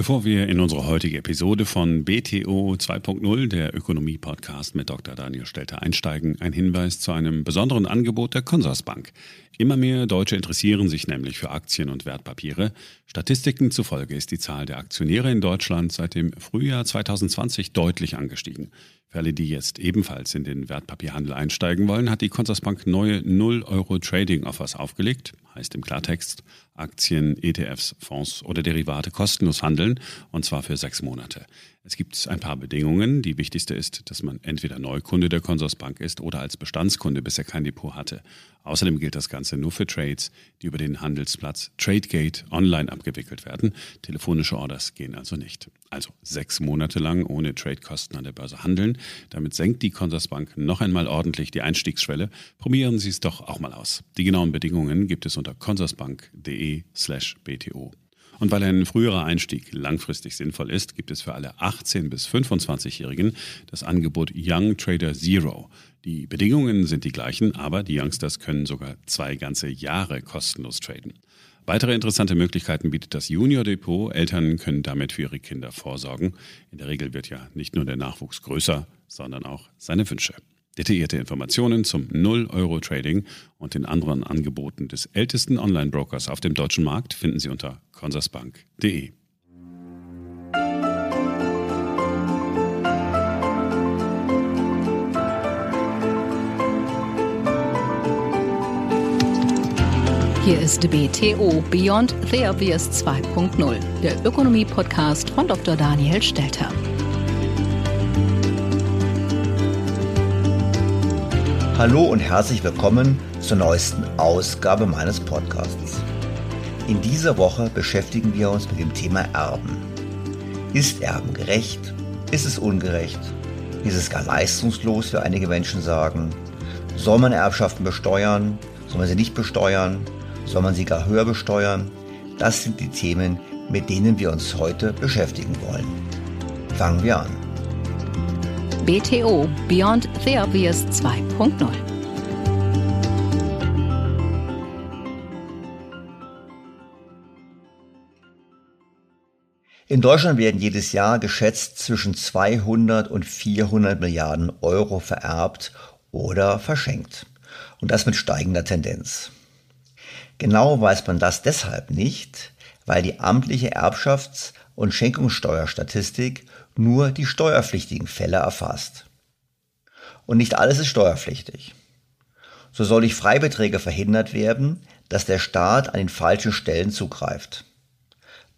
Bevor wir in unsere heutige Episode von BTO 2.0, der Ökonomie-Podcast mit Dr. Daniel Stelter einsteigen, ein Hinweis zu einem besonderen Angebot der Consorsbank. Immer mehr Deutsche interessieren sich nämlich für Aktien und Wertpapiere. Statistiken zufolge ist die Zahl der Aktionäre in Deutschland seit dem Frühjahr 2020 deutlich angestiegen. Für alle, die jetzt ebenfalls in den Wertpapierhandel einsteigen wollen, hat die Consorsbank neue 0-Euro-Trading-Offers aufgelegt. Heißt im Klartext, Aktien, ETFs, Fonds oder Derivate kostenlos handeln und zwar für sechs Monate. Es gibt ein paar Bedingungen. Die wichtigste ist, dass man entweder Neukunde der Consorsbank ist oder als Bestandskunde bisher kein Depot hatte. Außerdem gilt das Ganze nur für Trades, die über den Handelsplatz TradeGate online abgewickelt werden. Telefonische Orders gehen also nicht. Also sechs Monate lang ohne Tradekosten an der Börse handeln. Damit senkt die Consorsbank noch einmal ordentlich die Einstiegsschwelle. Probieren Sie es doch auch mal aus. Die genauen Bedingungen gibt es unter consorsbank.de slash bto. Und weil ein früherer Einstieg langfristig sinnvoll ist, gibt es für alle 18- bis 25-Jährigen das Angebot Young Trader Zero. Die Bedingungen sind die gleichen, aber die Youngsters können sogar zwei ganze Jahre kostenlos traden. Weitere interessante Möglichkeiten bietet das Junior Depot. Eltern können damit für ihre Kinder vorsorgen. In der Regel wird ja nicht nur der Nachwuchs größer, sondern auch seine Wünsche. Detaillierte Informationen zum 0-Euro-Trading und den anderen Angeboten des ältesten Online-Brokers auf dem deutschen Markt finden Sie unter consorsbank.de. Hier ist BTO Beyond the Obvious 2.0, der Ökonomie-Podcast von Dr. Daniel Stelter. Hallo und herzlich willkommen zur neuesten Ausgabe meines Podcasts. In dieser Woche beschäftigen wir uns mit dem Thema Erben. Ist Erben gerecht? Ist es ungerecht? Ist es gar leistungslos, wie einige Menschen sagen? Soll man Erbschaften besteuern? Soll man sie nicht besteuern? Soll man sie gar höher besteuern? Das sind die Themen, mit denen wir uns heute beschäftigen wollen. Fangen wir an. BTO Beyond the Obvious 2.0 In Deutschland werden jedes Jahr geschätzt zwischen 200 und 400 Milliarden Euro vererbt oder verschenkt. Und das mit steigender Tendenz. Genau weiß man das deshalb nicht, weil die amtliche Erbschafts- und Schenkungssteuerstatistik nur die steuerpflichtigen Fälle erfasst. Und nicht alles ist steuerpflichtig. So soll durch Freibeträge verhindert werden, dass der Staat an den falschen Stellen zugreift.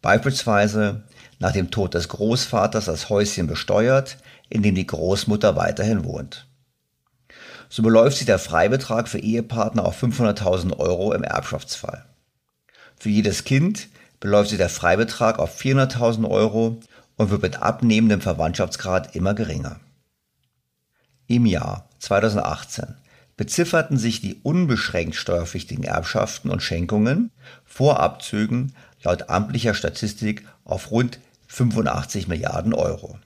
Beispielsweise nach dem Tod des Großvaters das Häuschen besteuert, in dem die Großmutter weiterhin wohnt. So beläuft sich der Freibetrag für Ehepartner auf 500.000 Euro im Erbschaftsfall. Für jedes Kind beläuft sich der Freibetrag auf 400.000 Euro und wird mit abnehmendem Verwandtschaftsgrad immer geringer. Im Jahr 2018 bezifferten sich die unbeschränkt steuerpflichtigen Erbschaften und Schenkungen vor Abzügen laut amtlicher Statistik auf rund 85 Milliarden Euro.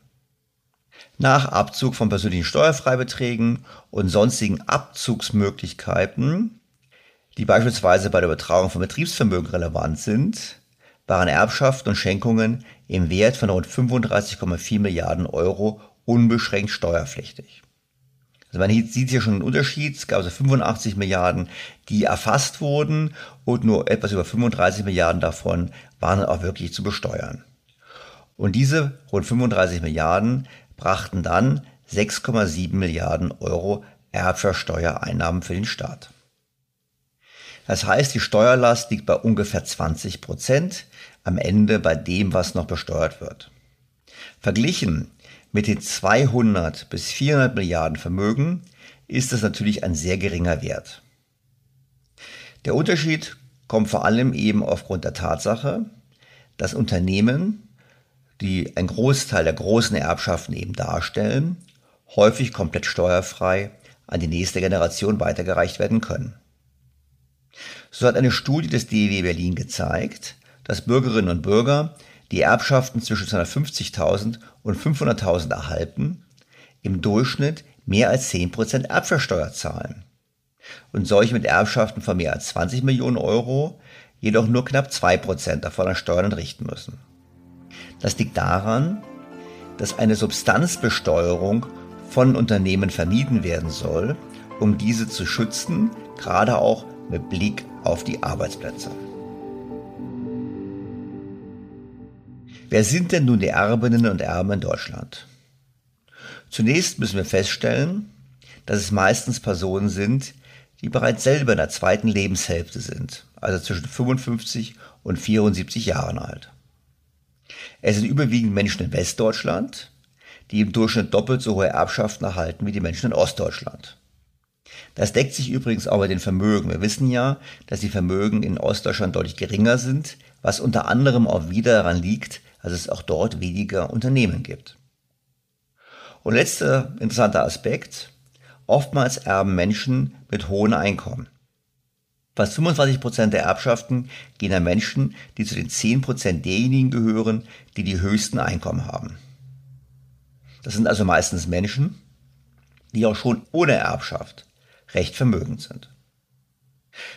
Nach Abzug von persönlichen Steuerfreibeträgen und sonstigen Abzugsmöglichkeiten, die beispielsweise bei der Übertragung von Betriebsvermögen relevant sind, waren Erbschaften und Schenkungen im Wert von rund 35,4 Milliarden Euro unbeschränkt steuerpflichtig. Also man sieht hier schon einen Unterschied. Es gab also 85 Milliarden, die erfasst wurden und nur etwas über 35 Milliarden davon waren auch wirklich zu besteuern. Und diese rund 35 Milliarden brachten dann 6,7 Milliarden Euro Erbschaftssteuereinnahmen für den Staat. Das heißt, die Steuerlast liegt bei ungefähr 20 Prozent am Ende bei dem, was noch besteuert wird. Verglichen mit den 200 bis 400 Milliarden Vermögen ist das natürlich ein sehr geringer Wert. Der Unterschied kommt vor allem eben aufgrund der Tatsache, dass Unternehmen die einen Großteil der großen Erbschaften eben darstellen, häufig komplett steuerfrei an die nächste Generation weitergereicht werden können. So hat eine Studie des DEW Berlin gezeigt, dass Bürgerinnen und Bürger, die Erbschaften zwischen 250.000 und 500.000 erhalten, im Durchschnitt mehr als 10% Erbschaftssteuer zahlen. Und solche mit Erbschaften von mehr als 20 Millionen Euro jedoch nur knapp 2% davon an Steuern entrichten müssen. Das liegt daran, dass eine Substanzbesteuerung von Unternehmen vermieden werden soll, um diese zu schützen, gerade auch mit Blick auf die Arbeitsplätze. Wer sind denn nun die Erbinnen und Erben in Deutschland? Zunächst müssen wir feststellen, dass es meistens Personen sind, die bereits selber in der zweiten Lebenshälfte sind, also zwischen 55 und 74 Jahren alt. Es sind überwiegend Menschen in Westdeutschland, die im Durchschnitt doppelt so hohe Erbschaften erhalten wie die Menschen in Ostdeutschland. Das deckt sich übrigens auch bei den Vermögen. Wir wissen ja, dass die Vermögen in Ostdeutschland deutlich geringer sind, was unter anderem auch wieder daran liegt, dass es auch dort weniger Unternehmen gibt. Und letzter interessanter Aspekt. Oftmals erben Menschen mit hohen Einkommen. Fast 25 Prozent der Erbschaften gehen an Menschen, die zu den 10 Prozent derjenigen gehören, die die höchsten Einkommen haben. Das sind also meistens Menschen, die auch schon ohne Erbschaft recht vermögend sind.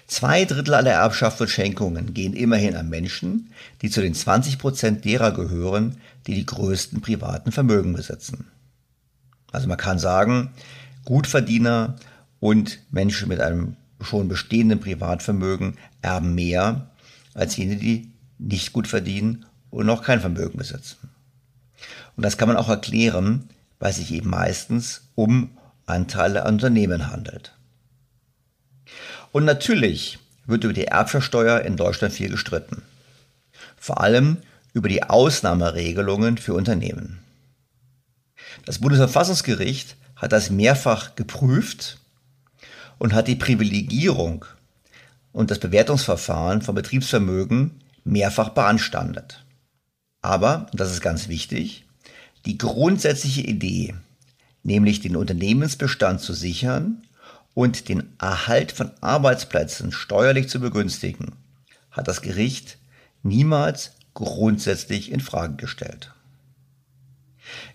Zwei Drittel aller Erbschaften und Schenkungen gehen immerhin an Menschen, die zu den 20 Prozent derer gehören, die die größten privaten Vermögen besitzen. Also man kann sagen, Gutverdiener und Menschen mit einem schon bestehenden Privatvermögen erben mehr als jene, die nicht gut verdienen und noch kein Vermögen besitzen. Und das kann man auch erklären, weil es sich eben meistens um Anteile an Unternehmen handelt. Und natürlich wird über die Erbschaftssteuer in Deutschland viel gestritten. Vor allem über die Ausnahmeregelungen für Unternehmen. Das Bundesverfassungsgericht hat das mehrfach geprüft und hat die Privilegierung und das Bewertungsverfahren von Betriebsvermögen mehrfach beanstandet. Aber, und das ist ganz wichtig, die grundsätzliche Idee, nämlich den Unternehmensbestand zu sichern und den Erhalt von Arbeitsplätzen steuerlich zu begünstigen, hat das Gericht niemals grundsätzlich in Frage gestellt.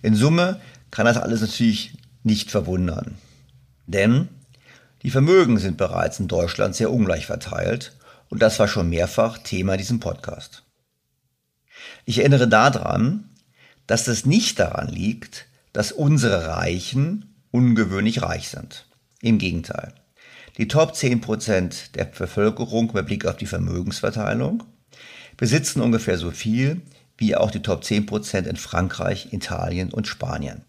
In Summe kann das alles natürlich nicht verwundern, denn die Vermögen sind bereits in Deutschland sehr ungleich verteilt und das war schon mehrfach Thema in diesem Podcast. Ich erinnere daran, dass das nicht daran liegt, dass unsere Reichen ungewöhnlich reich sind. Im Gegenteil. Die Top 10% der Bevölkerung mit Blick auf die Vermögensverteilung besitzen ungefähr so viel wie auch die Top 10% in Frankreich, Italien und Spanien.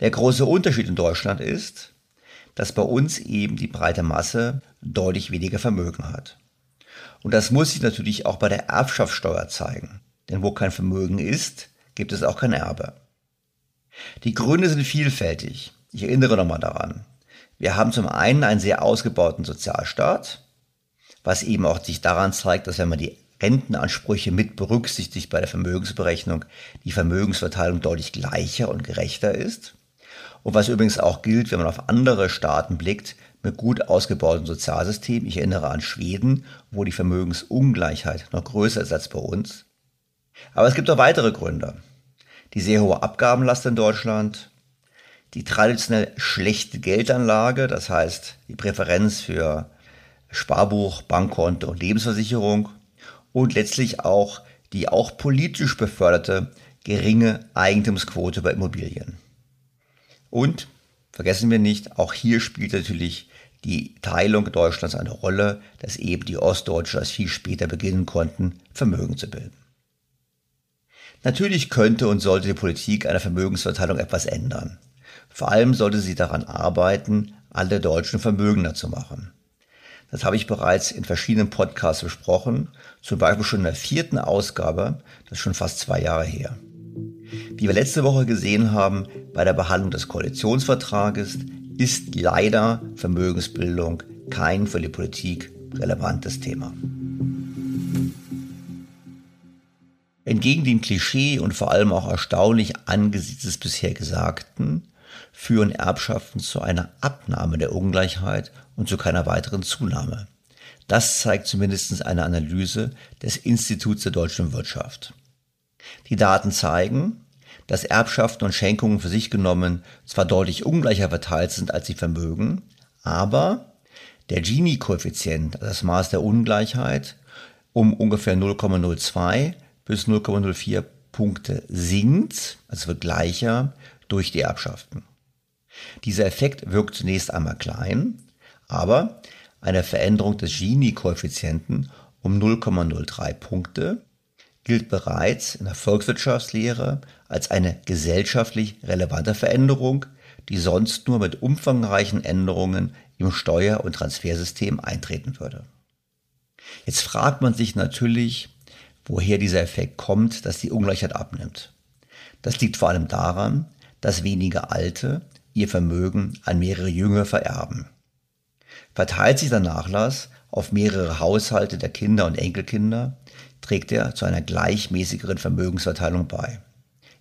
Der große Unterschied in Deutschland ist, dass bei uns eben die breite Masse deutlich weniger Vermögen hat. Und das muss sich natürlich auch bei der Erbschaftssteuer zeigen. Denn wo kein Vermögen ist, gibt es auch kein Erbe. Die Gründe sind vielfältig. Ich erinnere nochmal daran. Wir haben zum einen einen sehr ausgebauten Sozialstaat, was eben auch sich daran zeigt, dass wenn man die Rentenansprüche mit berücksichtigt bei der Vermögensberechnung, die Vermögensverteilung deutlich gleicher und gerechter ist. Und was übrigens auch gilt, wenn man auf andere Staaten blickt, mit gut ausgebautem Sozialsystem. Ich erinnere an Schweden, wo die Vermögensungleichheit noch größer ist als bei uns. Aber es gibt auch weitere Gründe. Die sehr hohe Abgabenlast in Deutschland, die traditionell schlechte Geldanlage, das heißt die Präferenz für Sparbuch, Bankkonto und Lebensversicherung und letztlich auch die auch politisch beförderte geringe Eigentumsquote bei Immobilien. Und vergessen wir nicht, auch hier spielt natürlich die Teilung Deutschlands eine Rolle, dass eben die Ostdeutschen erst viel später beginnen konnten, Vermögen zu bilden. Natürlich könnte und sollte die Politik einer Vermögensverteilung etwas ändern. Vor allem sollte sie daran arbeiten, alle Deutschen vermögender zu machen. Das habe ich bereits in verschiedenen Podcasts besprochen, zum Beispiel schon in der vierten Ausgabe, das ist schon fast zwei Jahre her. Wie wir letzte Woche gesehen haben, bei der Behandlung des Koalitionsvertrages ist leider Vermögensbildung kein für die Politik relevantes Thema. Entgegen dem Klischee und vor allem auch erstaunlich angesichts des bisher Gesagten führen Erbschaften zu einer Abnahme der Ungleichheit und zu keiner weiteren Zunahme. Das zeigt zumindest eine Analyse des Instituts der deutschen Wirtschaft. Die Daten zeigen, dass Erbschaften und Schenkungen für sich genommen zwar deutlich ungleicher verteilt sind als die Vermögen, aber der Gini-Koeffizient, also das Maß der Ungleichheit, um ungefähr 0,02 bis 0,04 Punkte sinkt, also wird gleicher durch die Erbschaften. Dieser Effekt wirkt zunächst einmal klein, aber eine Veränderung des Gini-Koeffizienten um 0,03 Punkte gilt bereits in der Volkswirtschaftslehre als eine gesellschaftlich relevante Veränderung, die sonst nur mit umfangreichen Änderungen im Steuer- und Transfersystem eintreten würde. Jetzt fragt man sich natürlich, woher dieser Effekt kommt, dass die Ungleichheit abnimmt. Das liegt vor allem daran, dass wenige Alte ihr Vermögen an mehrere Jünger vererben. Verteilt sich der Nachlass auf mehrere Haushalte der Kinder und Enkelkinder, trägt er zu einer gleichmäßigeren Vermögensverteilung bei.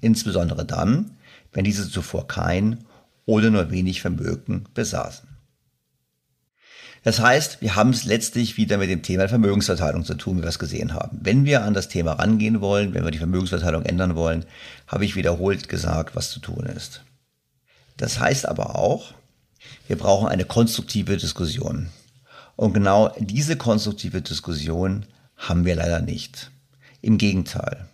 Insbesondere dann, wenn diese zuvor kein oder nur wenig Vermögen besaßen. Das heißt, wir haben es letztlich wieder mit dem Thema Vermögensverteilung zu tun, wie wir es gesehen haben. Wenn wir an das Thema rangehen wollen, wenn wir die Vermögensverteilung ändern wollen, habe ich wiederholt gesagt, was zu tun ist. Das heißt aber auch, wir brauchen eine konstruktive Diskussion. Und genau diese konstruktive Diskussion haben wir leider nicht. Im Gegenteil.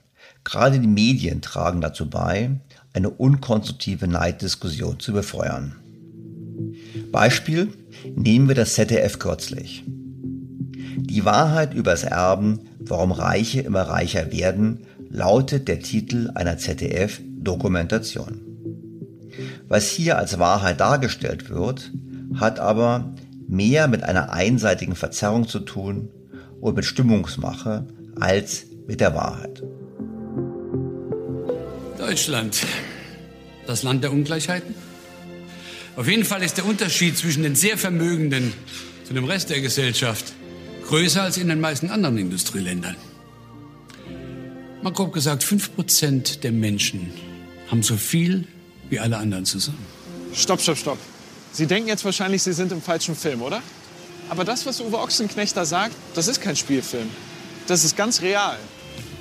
Gerade die Medien tragen dazu bei, eine unkonstruktive Neiddiskussion zu befeuern. Beispiel nehmen wir das ZDF kürzlich. Die Wahrheit übers Erben, warum Reiche immer reicher werden, lautet der Titel einer ZDF-Dokumentation. Was hier als Wahrheit dargestellt wird, hat aber mehr mit einer einseitigen Verzerrung zu tun und mit Stimmungsmache als mit der Wahrheit. Deutschland, das Land der Ungleichheiten? Auf jeden Fall ist der Unterschied zwischen den sehr Vermögenden zu dem Rest der Gesellschaft größer als in den meisten anderen Industrieländern. Mal grob gesagt, 5% der Menschen haben so viel wie alle anderen zusammen. Stopp, stopp, stopp. Sie denken jetzt wahrscheinlich, Sie sind im falschen Film, oder? Aber das, was Uwe Ochsenknecht da sagt, das ist kein Spielfilm. Das ist ganz real.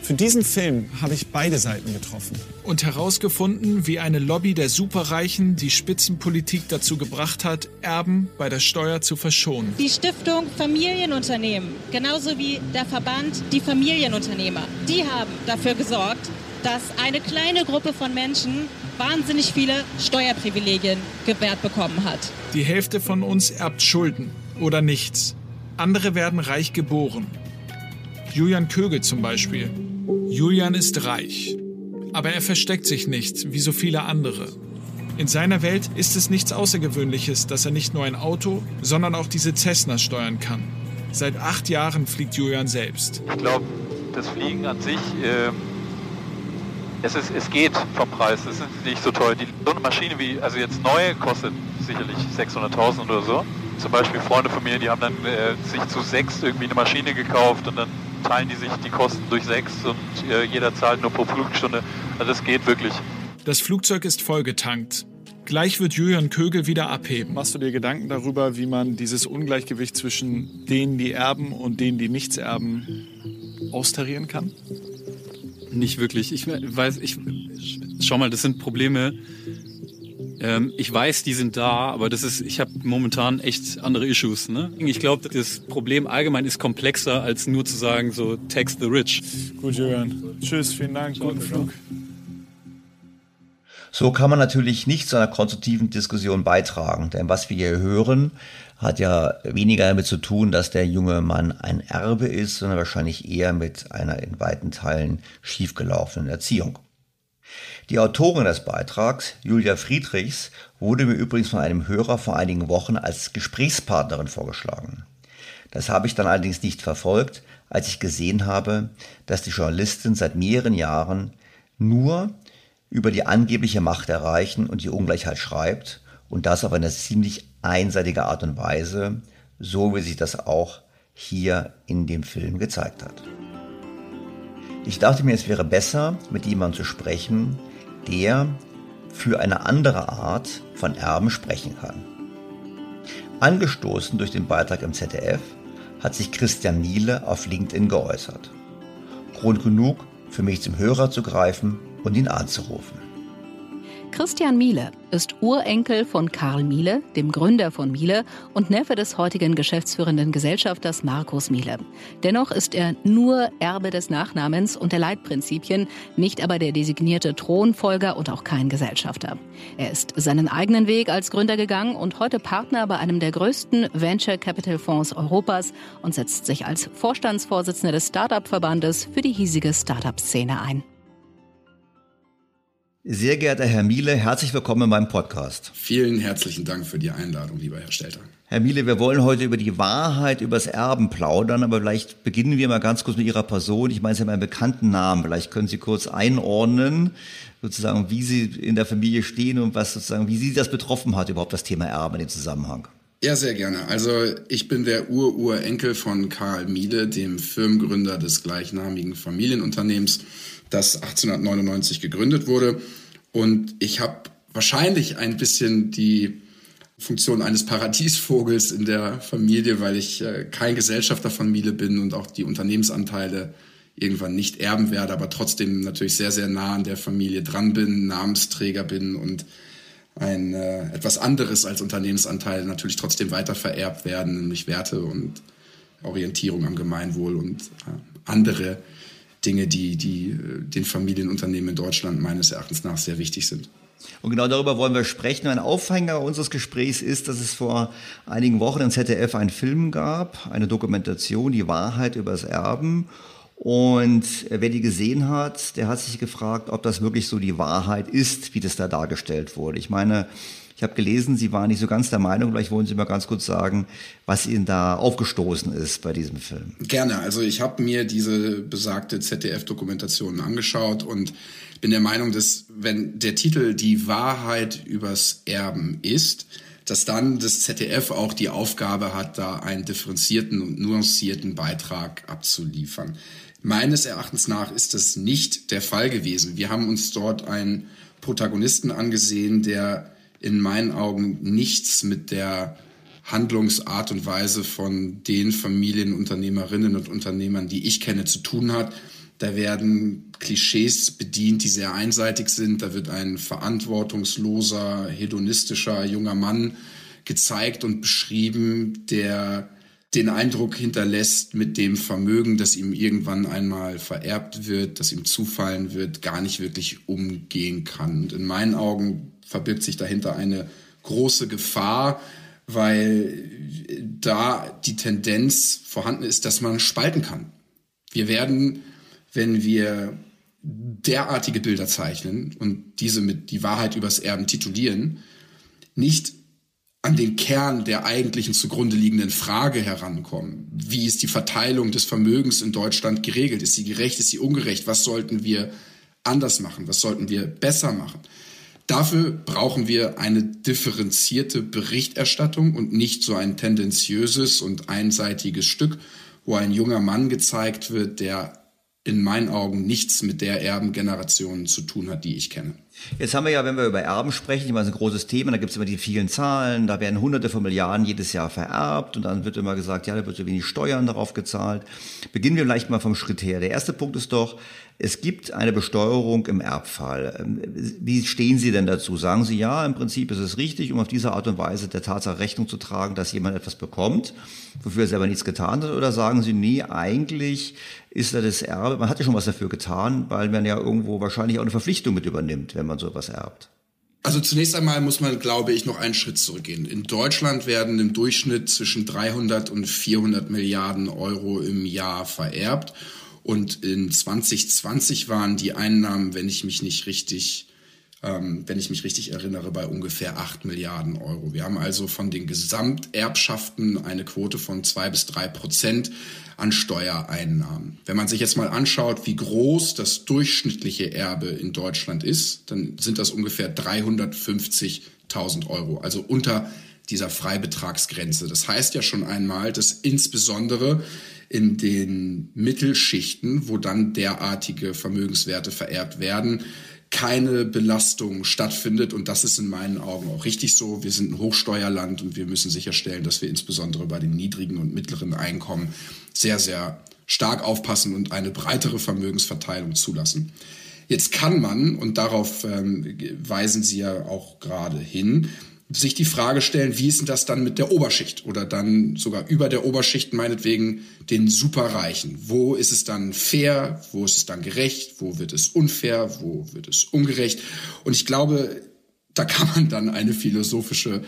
Für diesen Film habe ich beide Seiten getroffen. Und herausgefunden, wie eine Lobby der Superreichen die Spitzenpolitik dazu gebracht hat, Erben bei der Steuer zu verschonen. Die Stiftung Familienunternehmen, genauso wie der Verband Die Familienunternehmer, die haben dafür gesorgt, dass eine kleine Gruppe von Menschen wahnsinnig viele Steuerprivilegien gewährt bekommen hat. Die Hälfte von uns erbt Schulden oder nichts. Andere werden reich geboren. Julian Kögel zum Beispiel. Julian ist reich, aber er versteckt sich nicht, wie so viele andere. In seiner Welt ist es nichts Außergewöhnliches, dass er nicht nur ein Auto, sondern auch diese Cessna steuern kann. Seit acht Jahren fliegt Julian selbst. Ich glaube, das Fliegen an sich, äh, es, ist, es geht vom Preis, es ist nicht so teuer. Die, so eine Maschine wie, also jetzt neue, kostet sicherlich 600.000 oder so. Zum Beispiel Freunde von mir, die haben dann äh, sich zu sechs irgendwie eine Maschine gekauft und dann teilen die sich die Kosten durch sechs und äh, jeder zahlt nur pro Flugstunde. Also das geht wirklich. Das Flugzeug ist vollgetankt. Gleich wird Julian Kögel wieder abheben. Machst du dir Gedanken darüber, wie man dieses Ungleichgewicht zwischen denen, die erben und denen, die nichts erben, austarieren kann? Nicht wirklich. Ich weiß, ich schau mal, das sind Probleme, ähm, ich weiß, die sind da, aber das ist, ich habe momentan echt andere Issues. Ne? Ich glaube, das Problem allgemein ist komplexer, als nur zu sagen, so tax the rich. Gut, Julian. Tschüss, vielen Dank, guten Flug. So kann man natürlich nicht zu einer konstruktiven Diskussion beitragen, denn was wir hier hören, hat ja weniger damit zu tun, dass der junge Mann ein Erbe ist, sondern wahrscheinlich eher mit einer in weiten Teilen schiefgelaufenen Erziehung. Die Autorin des Beitrags, Julia Friedrichs, wurde mir übrigens von einem Hörer vor einigen Wochen als Gesprächspartnerin vorgeschlagen. Das habe ich dann allerdings nicht verfolgt, als ich gesehen habe, dass die Journalistin seit mehreren Jahren nur über die angebliche Macht der Reichen und die Ungleichheit schreibt und das auf eine ziemlich einseitige Art und Weise, so wie sich das auch hier in dem Film gezeigt hat. Ich dachte mir, es wäre besser, mit jemandem zu sprechen, der für eine andere Art von Erben sprechen kann. Angestoßen durch den Beitrag im ZDF hat sich Christian Miele auf LinkedIn geäußert. Grund genug, für mich zum Hörer zu greifen und ihn anzurufen. Christian Miele ist Urenkel von Karl Miele, dem Gründer von Miele und Neffe des heutigen geschäftsführenden Gesellschafters Markus Miele. Dennoch ist er nur Erbe des Nachnamens und der Leitprinzipien, nicht aber der designierte Thronfolger und auch kein Gesellschafter. Er ist seinen eigenen Weg als Gründer gegangen und heute Partner bei einem der größten Venture Capital Fonds Europas und setzt sich als Vorstandsvorsitzender des Startup-Verbandes für die hiesige Startup-Szene ein. Sehr geehrter Herr Miele, herzlich willkommen in meinem Podcast. Vielen herzlichen Dank für die Einladung, lieber Herr Stelter. Herr Miele, wir wollen heute über die Wahrheit übers Erben plaudern, aber vielleicht beginnen wir mal ganz kurz mit Ihrer Person. Ich meine, Sie haben einen bekannten Namen. Vielleicht können Sie kurz einordnen, sozusagen, wie Sie in der Familie stehen und was sozusagen, wie Sie das betroffen hat, überhaupt das Thema Erben in dem Zusammenhang. Ja, sehr gerne. Also ich bin der Ur-Urenkel von Karl Miele, dem Firmengründer des gleichnamigen Familienunternehmens das 1899 gegründet wurde. Und ich habe wahrscheinlich ein bisschen die Funktion eines Paradiesvogels in der Familie, weil ich äh, kein Gesellschafter von Miele bin und auch die Unternehmensanteile irgendwann nicht erben werde, aber trotzdem natürlich sehr, sehr nah an der Familie dran bin, Namensträger bin und ein äh, etwas anderes als Unternehmensanteile natürlich trotzdem weiter vererbt werden, nämlich Werte und Orientierung am Gemeinwohl und äh, andere Dinge, die, die äh, den Familienunternehmen in Deutschland meines Erachtens nach sehr wichtig sind. Und genau darüber wollen wir sprechen. Ein Aufhänger unseres Gesprächs ist, dass es vor einigen Wochen im ZDF einen Film gab, eine Dokumentation, die Wahrheit über das Erben. Und wer die gesehen hat, der hat sich gefragt, ob das wirklich so die Wahrheit ist, wie das da dargestellt wurde. Ich meine, ich habe gelesen, Sie waren nicht so ganz der Meinung. Vielleicht wollen Sie mal ganz kurz sagen, was Ihnen da aufgestoßen ist bei diesem Film. Gerne. Also ich habe mir diese besagte ZDF-Dokumentation angeschaut und bin der Meinung, dass wenn der Titel Die Wahrheit übers Erben ist, dass dann das ZDF auch die Aufgabe hat, da einen differenzierten und nuancierten Beitrag abzuliefern. Meines Erachtens nach ist das nicht der Fall gewesen. Wir haben uns dort einen Protagonisten angesehen, der in meinen Augen nichts mit der Handlungsart und Weise von den Familienunternehmerinnen und Unternehmern, die ich kenne, zu tun hat. Da werden Klischees bedient, die sehr einseitig sind. Da wird ein verantwortungsloser, hedonistischer junger Mann gezeigt und beschrieben, der den Eindruck hinterlässt, mit dem Vermögen, das ihm irgendwann einmal vererbt wird, das ihm zufallen wird, gar nicht wirklich umgehen kann. Und in meinen Augen verbirgt sich dahinter eine große Gefahr, weil da die Tendenz vorhanden ist, dass man spalten kann. Wir werden, wenn wir derartige Bilder zeichnen und diese mit die Wahrheit übers Erben titulieren, nicht an den Kern der eigentlichen zugrunde liegenden Frage herankommen. Wie ist die Verteilung des Vermögens in Deutschland geregelt? Ist sie gerecht? Ist sie ungerecht? Was sollten wir anders machen? Was sollten wir besser machen? Dafür brauchen wir eine differenzierte Berichterstattung und nicht so ein tendenziöses und einseitiges Stück, wo ein junger Mann gezeigt wird, der in meinen Augen nichts mit der Erbengeneration zu tun hat, die ich kenne. Jetzt haben wir ja, wenn wir über Erben sprechen, immer so ein großes Thema, da gibt es immer die vielen Zahlen, da werden hunderte von Milliarden jedes Jahr vererbt und dann wird immer gesagt, ja, da wird so wenig Steuern darauf gezahlt. Beginnen wir vielleicht mal vom Schritt her. Der erste Punkt ist doch, es gibt eine Besteuerung im Erbfall. Ähm, wie stehen Sie denn dazu? Sagen Sie ja, im Prinzip ist es richtig, um auf diese Art und Weise der Tatsache Rechnung zu tragen, dass jemand etwas bekommt, wofür er selber nichts getan hat? Oder sagen Sie, nee, eigentlich ist da das Erbe, man hat ja schon was dafür getan, weil man ja irgendwo wahrscheinlich auch eine Verpflichtung mit übernimmt, wenn man sowas erbt? Also zunächst einmal muss man, glaube ich, noch einen Schritt zurückgehen. In Deutschland werden im Durchschnitt zwischen 300 und 400 Milliarden Euro im Jahr vererbt. Und in 2020 waren die Einnahmen, wenn ich mich nicht richtig, ähm, wenn ich mich richtig erinnere, bei ungefähr 8 Milliarden Euro. Wir haben also von den Gesamterbschaften eine Quote von zwei bis drei Prozent an Steuereinnahmen. Wenn man sich jetzt mal anschaut, wie groß das durchschnittliche Erbe in Deutschland ist, dann sind das ungefähr 350.000 Euro, also unter dieser Freibetragsgrenze. Das heißt ja schon einmal, dass insbesondere in den Mittelschichten, wo dann derartige Vermögenswerte vererbt werden, keine Belastung stattfindet. Und das ist in meinen Augen auch richtig so. Wir sind ein Hochsteuerland und wir müssen sicherstellen, dass wir insbesondere bei den niedrigen und mittleren Einkommen sehr, sehr stark aufpassen und eine breitere Vermögensverteilung zulassen. Jetzt kann man, und darauf ähm, weisen Sie ja auch gerade hin, sich die Frage stellen, wie ist denn das dann mit der Oberschicht oder dann sogar über der Oberschicht meinetwegen den Superreichen? Wo ist es dann fair? Wo ist es dann gerecht? Wo wird es unfair? Wo wird es ungerecht? Und ich glaube, da kann man dann eine philosophische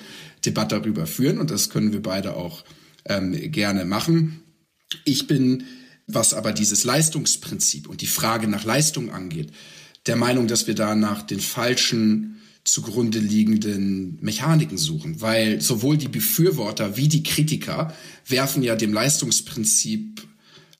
Debatte darüber führen und das können wir beide auch ähm, gerne machen. Ich bin, was aber dieses Leistungsprinzip und die Frage nach Leistung angeht, der Meinung, dass wir da nach den falschen zugrunde liegenden Mechaniken suchen, weil sowohl die Befürworter wie die Kritiker werfen ja dem Leistungsprinzip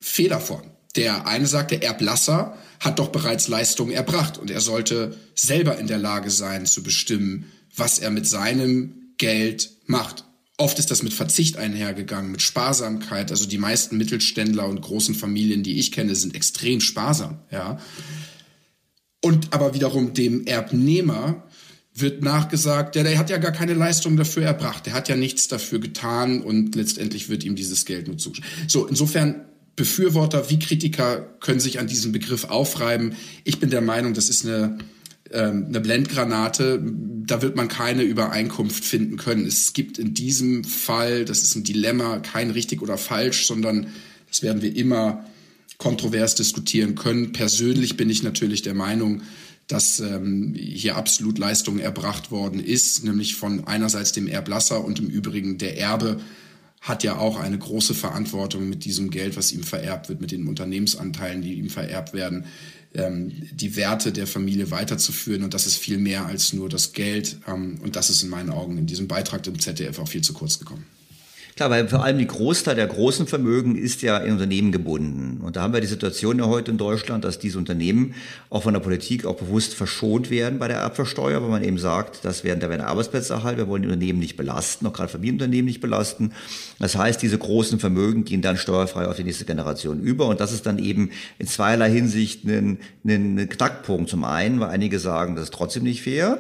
Fehler vor. Der eine sagt, der Erblasser hat doch bereits Leistungen erbracht und er sollte selber in der Lage sein zu bestimmen, was er mit seinem Geld macht. Oft ist das mit Verzicht einhergegangen, mit Sparsamkeit. Also die meisten Mittelständler und großen Familien, die ich kenne, sind extrem sparsam, ja. Und aber wiederum dem Erbnehmer wird nachgesagt, ja, der hat ja gar keine Leistung dafür erbracht, der hat ja nichts dafür getan und letztendlich wird ihm dieses Geld nur zugeschrieben. So, insofern Befürworter wie Kritiker können sich an diesem Begriff aufreiben. Ich bin der Meinung, das ist eine, ähm, eine Blendgranate. Da wird man keine Übereinkunft finden können. Es gibt in diesem Fall, das ist ein Dilemma, kein richtig oder falsch, sondern das werden wir immer kontrovers diskutieren können. Persönlich bin ich natürlich der Meinung, dass ähm, hier absolut Leistung erbracht worden ist, nämlich von einerseits dem Erblasser und im Übrigen der Erbe hat ja auch eine große Verantwortung mit diesem Geld, was ihm vererbt wird, mit den Unternehmensanteilen, die ihm vererbt werden, ähm, die Werte der Familie weiterzuführen. Und das ist viel mehr als nur das Geld. Ähm, und das ist in meinen Augen in diesem Beitrag im ZDF auch viel zu kurz gekommen. Klar, weil vor allem die Großteil der großen Vermögen ist ja in Unternehmen gebunden. Und da haben wir die Situation ja heute in Deutschland, dass diese Unternehmen auch von der Politik auch bewusst verschont werden bei der Erbversteuer, weil man eben sagt, das werden, da werden Arbeitsplätze erhalten, wir wollen die Unternehmen nicht belasten, auch gerade Familienunternehmen nicht belasten. Das heißt, diese großen Vermögen gehen dann steuerfrei auf die nächste Generation über. Und das ist dann eben in zweierlei Hinsicht ein, ein, ein Knackpunkt. Zum einen, weil einige sagen, das ist trotzdem nicht fair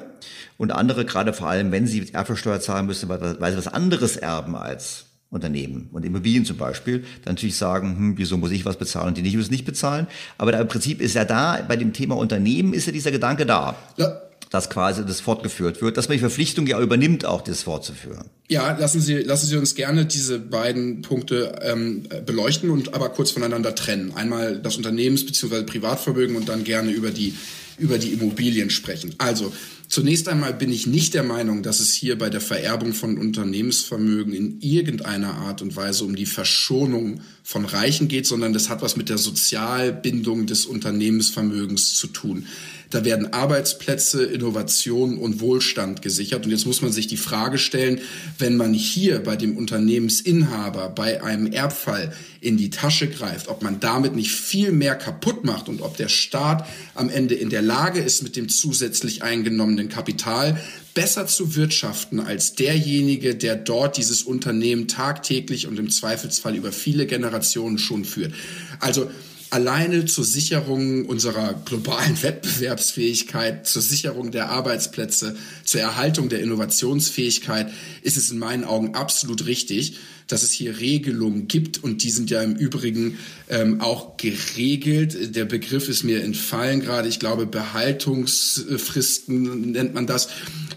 Und andere, gerade vor allem, wenn sie Erbschaftssteuer zahlen müssen, weil, weil sie was anderes erben als Unternehmen und Immobilien zum Beispiel, dann natürlich sagen, hm, wieso muss ich was bezahlen und die nicht müssen nicht bezahlen. Aber da im Prinzip ist ja da, bei dem Thema Unternehmen ist ja dieser Gedanke da. Ja. Dass quasi das fortgeführt wird, dass man die Verpflichtung ja übernimmt, auch das fortzuführen. Ja, lassen Sie, lassen Sie uns gerne diese beiden Punkte ähm, beleuchten und aber kurz voneinander trennen. Einmal das Unternehmens- bzw. Privatvermögen und dann gerne über die, über die Immobilien sprechen. Also, Zunächst einmal bin ich nicht der Meinung, dass es hier bei der Vererbung von Unternehmensvermögen in irgendeiner Art und Weise um die Verschonung von Reichen geht, sondern das hat was mit der Sozialbindung des Unternehmensvermögens zu tun. Da werden Arbeitsplätze, Innovation und Wohlstand gesichert. Und jetzt muss man sich die Frage stellen, wenn man hier bei dem Unternehmensinhaber bei einem Erbfall in die Tasche greift, ob man damit nicht viel mehr kaputt macht und ob der Staat am Ende in der Lage ist, mit dem zusätzlich eingenommenen Kapital besser zu wirtschaften als derjenige, der dort dieses Unternehmen tagtäglich und im Zweifelsfall über viele Generationen schon führt. Also alleine zur Sicherung unserer globalen Wettbewerbsfähigkeit, zur Sicherung der Arbeitsplätze, zur Erhaltung der Innovationsfähigkeit ist es in meinen Augen absolut richtig, dass es hier Regelungen gibt und die sind ja im Übrigen ähm, auch geregelt. Der Begriff ist mir entfallen gerade. Ich glaube, Behaltungsfristen nennt man das,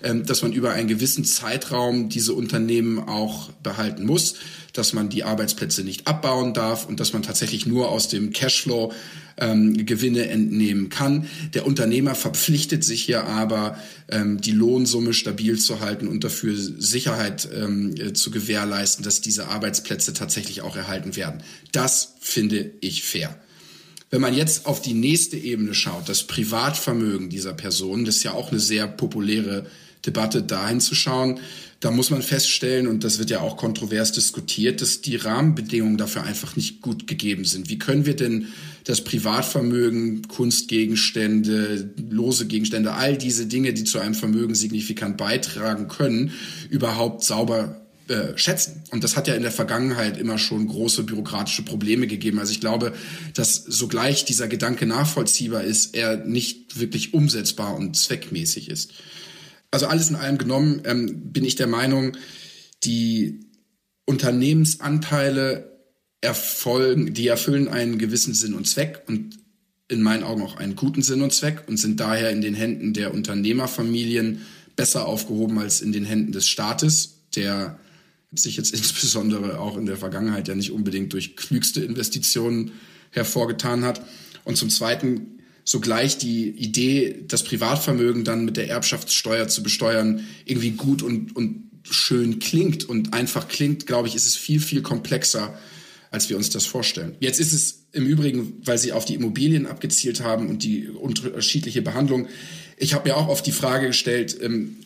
ähm, dass man über einen gewissen Zeitraum diese Unternehmen auch behalten muss dass man die Arbeitsplätze nicht abbauen darf und dass man tatsächlich nur aus dem Cashflow ähm, Gewinne entnehmen kann. Der Unternehmer verpflichtet sich hier aber, ähm, die Lohnsumme stabil zu halten und dafür Sicherheit ähm, äh, zu gewährleisten, dass diese Arbeitsplätze tatsächlich auch erhalten werden. Das finde ich fair. Wenn man jetzt auf die nächste Ebene schaut, das Privatvermögen dieser Person, das ist ja auch eine sehr populäre Debatte, dahin zu schauen, da muss man feststellen, und das wird ja auch kontrovers diskutiert, dass die Rahmenbedingungen dafür einfach nicht gut gegeben sind. Wie können wir denn das Privatvermögen, Kunstgegenstände, lose Gegenstände, all diese Dinge, die zu einem Vermögen signifikant beitragen können, überhaupt sauber äh, schätzen. Und das hat ja in der Vergangenheit immer schon große bürokratische Probleme gegeben. Also ich glaube, dass sogleich dieser Gedanke nachvollziehbar ist, er nicht wirklich umsetzbar und zweckmäßig ist. Also alles in allem genommen ähm, bin ich der Meinung, die Unternehmensanteile erfolgen, die erfüllen einen gewissen Sinn und Zweck und in meinen Augen auch einen guten Sinn und Zweck und sind daher in den Händen der Unternehmerfamilien besser aufgehoben als in den Händen des Staates, der sich jetzt insbesondere auch in der Vergangenheit ja nicht unbedingt durch klügste Investitionen hervorgetan hat. Und zum Zweiten sogleich die Idee, das Privatvermögen dann mit der Erbschaftssteuer zu besteuern, irgendwie gut und, und schön klingt und einfach klingt, glaube ich, ist es viel, viel komplexer, als wir uns das vorstellen. Jetzt ist es im Übrigen, weil Sie auf die Immobilien abgezielt haben und die unterschiedliche Behandlung. Ich habe mir auch oft die Frage gestellt, ähm,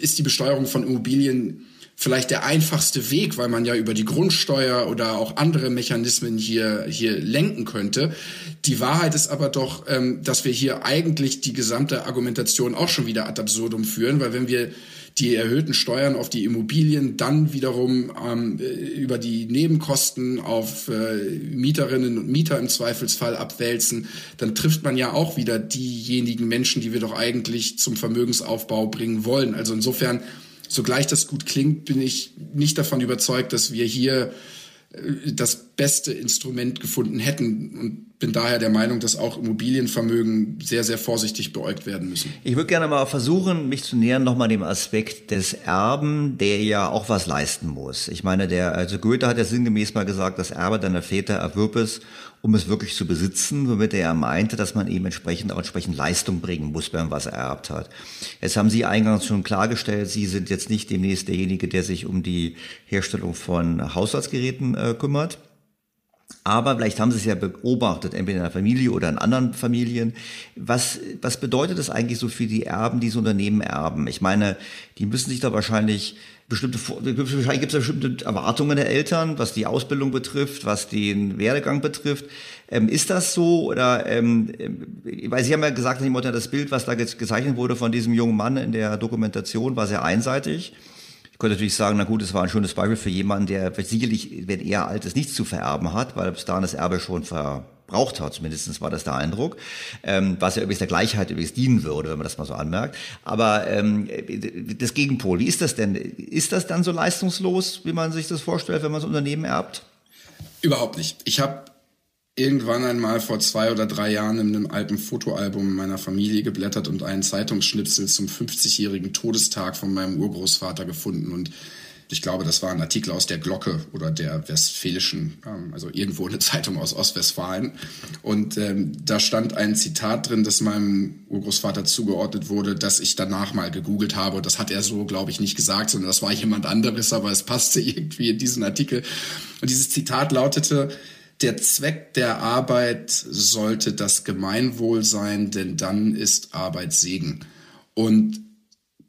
ist die Besteuerung von Immobilien vielleicht der einfachste Weg, weil man ja über die Grundsteuer oder auch andere Mechanismen hier, hier lenken könnte. Die Wahrheit ist aber doch, ähm, dass wir hier eigentlich die gesamte Argumentation auch schon wieder ad absurdum führen, weil wenn wir die erhöhten Steuern auf die Immobilien dann wiederum ähm, über die Nebenkosten auf äh, Mieterinnen und Mieter im Zweifelsfall abwälzen, dann trifft man ja auch wieder diejenigen Menschen, die wir doch eigentlich zum Vermögensaufbau bringen wollen. Also insofern so gleich das gut klingt, bin ich nicht davon überzeugt, dass wir hier äh, das beste Instrument gefunden hätten und bin daher der Meinung, dass auch Immobilienvermögen sehr, sehr vorsichtig beäugt werden müssen. Ich würde gerne mal versuchen, mich zu nähern nochmal dem Aspekt des Erben, der ja auch was leisten muss. Ich meine, der, also Goethe hat ja sinngemäß mal gesagt, das Erbe deiner Väter erwirb es, um es wirklich zu besitzen, womit er meinte, dass man eben entsprechend auch entsprechend Leistung bringen muss, wenn man was ererbt hat. Jetzt haben Sie eingangs schon klargestellt, Sie sind jetzt nicht demnächst derjenige, der sich um die Herstellung von Haushaltsgeräten äh, kümmert. Aber vielleicht haben Sie es ja beobachtet, entweder in der Familie oder in anderen Familien. Was, was bedeutet das eigentlich so für die Erben, die so Unternehmen erben? Ich meine, die müssen sich da wahrscheinlich bestimmte, wahrscheinlich gibt es bestimmte Erwartungen der Eltern, was die Ausbildung betrifft, was den Werdegang betrifft. Ähm, ist das so? Oder, ähm, weil Sie haben ja gesagt, das Bild, was da gezeichnet wurde von diesem jungen Mann in der Dokumentation, war sehr einseitig. Ich könnte natürlich sagen, na gut, es war ein schönes Beispiel für jemanden, der sicherlich, wenn er alt ist, nichts zu vererben hat, weil bis dahin das Erbe schon ver, braucht hat. Zumindest war das der Eindruck. Ähm, was ja übrigens der Gleichheit übrigens dienen würde, wenn man das mal so anmerkt. Aber ähm, das Gegenpol, wie ist das denn? Ist das dann so leistungslos, wie man sich das vorstellt, wenn man so Unternehmen erbt? Überhaupt nicht. Ich habe irgendwann einmal vor zwei oder drei Jahren in einem alten Fotoalbum meiner Familie geblättert und einen Zeitungsschnipsel zum 50-jährigen Todestag von meinem Urgroßvater gefunden und ich glaube, das war ein Artikel aus der Glocke oder der Westfälischen, ähm, also irgendwo eine Zeitung aus Ostwestfalen. Und ähm, da stand ein Zitat drin, das meinem Urgroßvater zugeordnet wurde, dass ich danach mal gegoogelt habe. Und das hat er so, glaube ich, nicht gesagt, sondern das war jemand anderes, aber es passte irgendwie in diesen Artikel. Und dieses Zitat lautete, der Zweck der Arbeit sollte das Gemeinwohl sein, denn dann ist Arbeit Segen. Und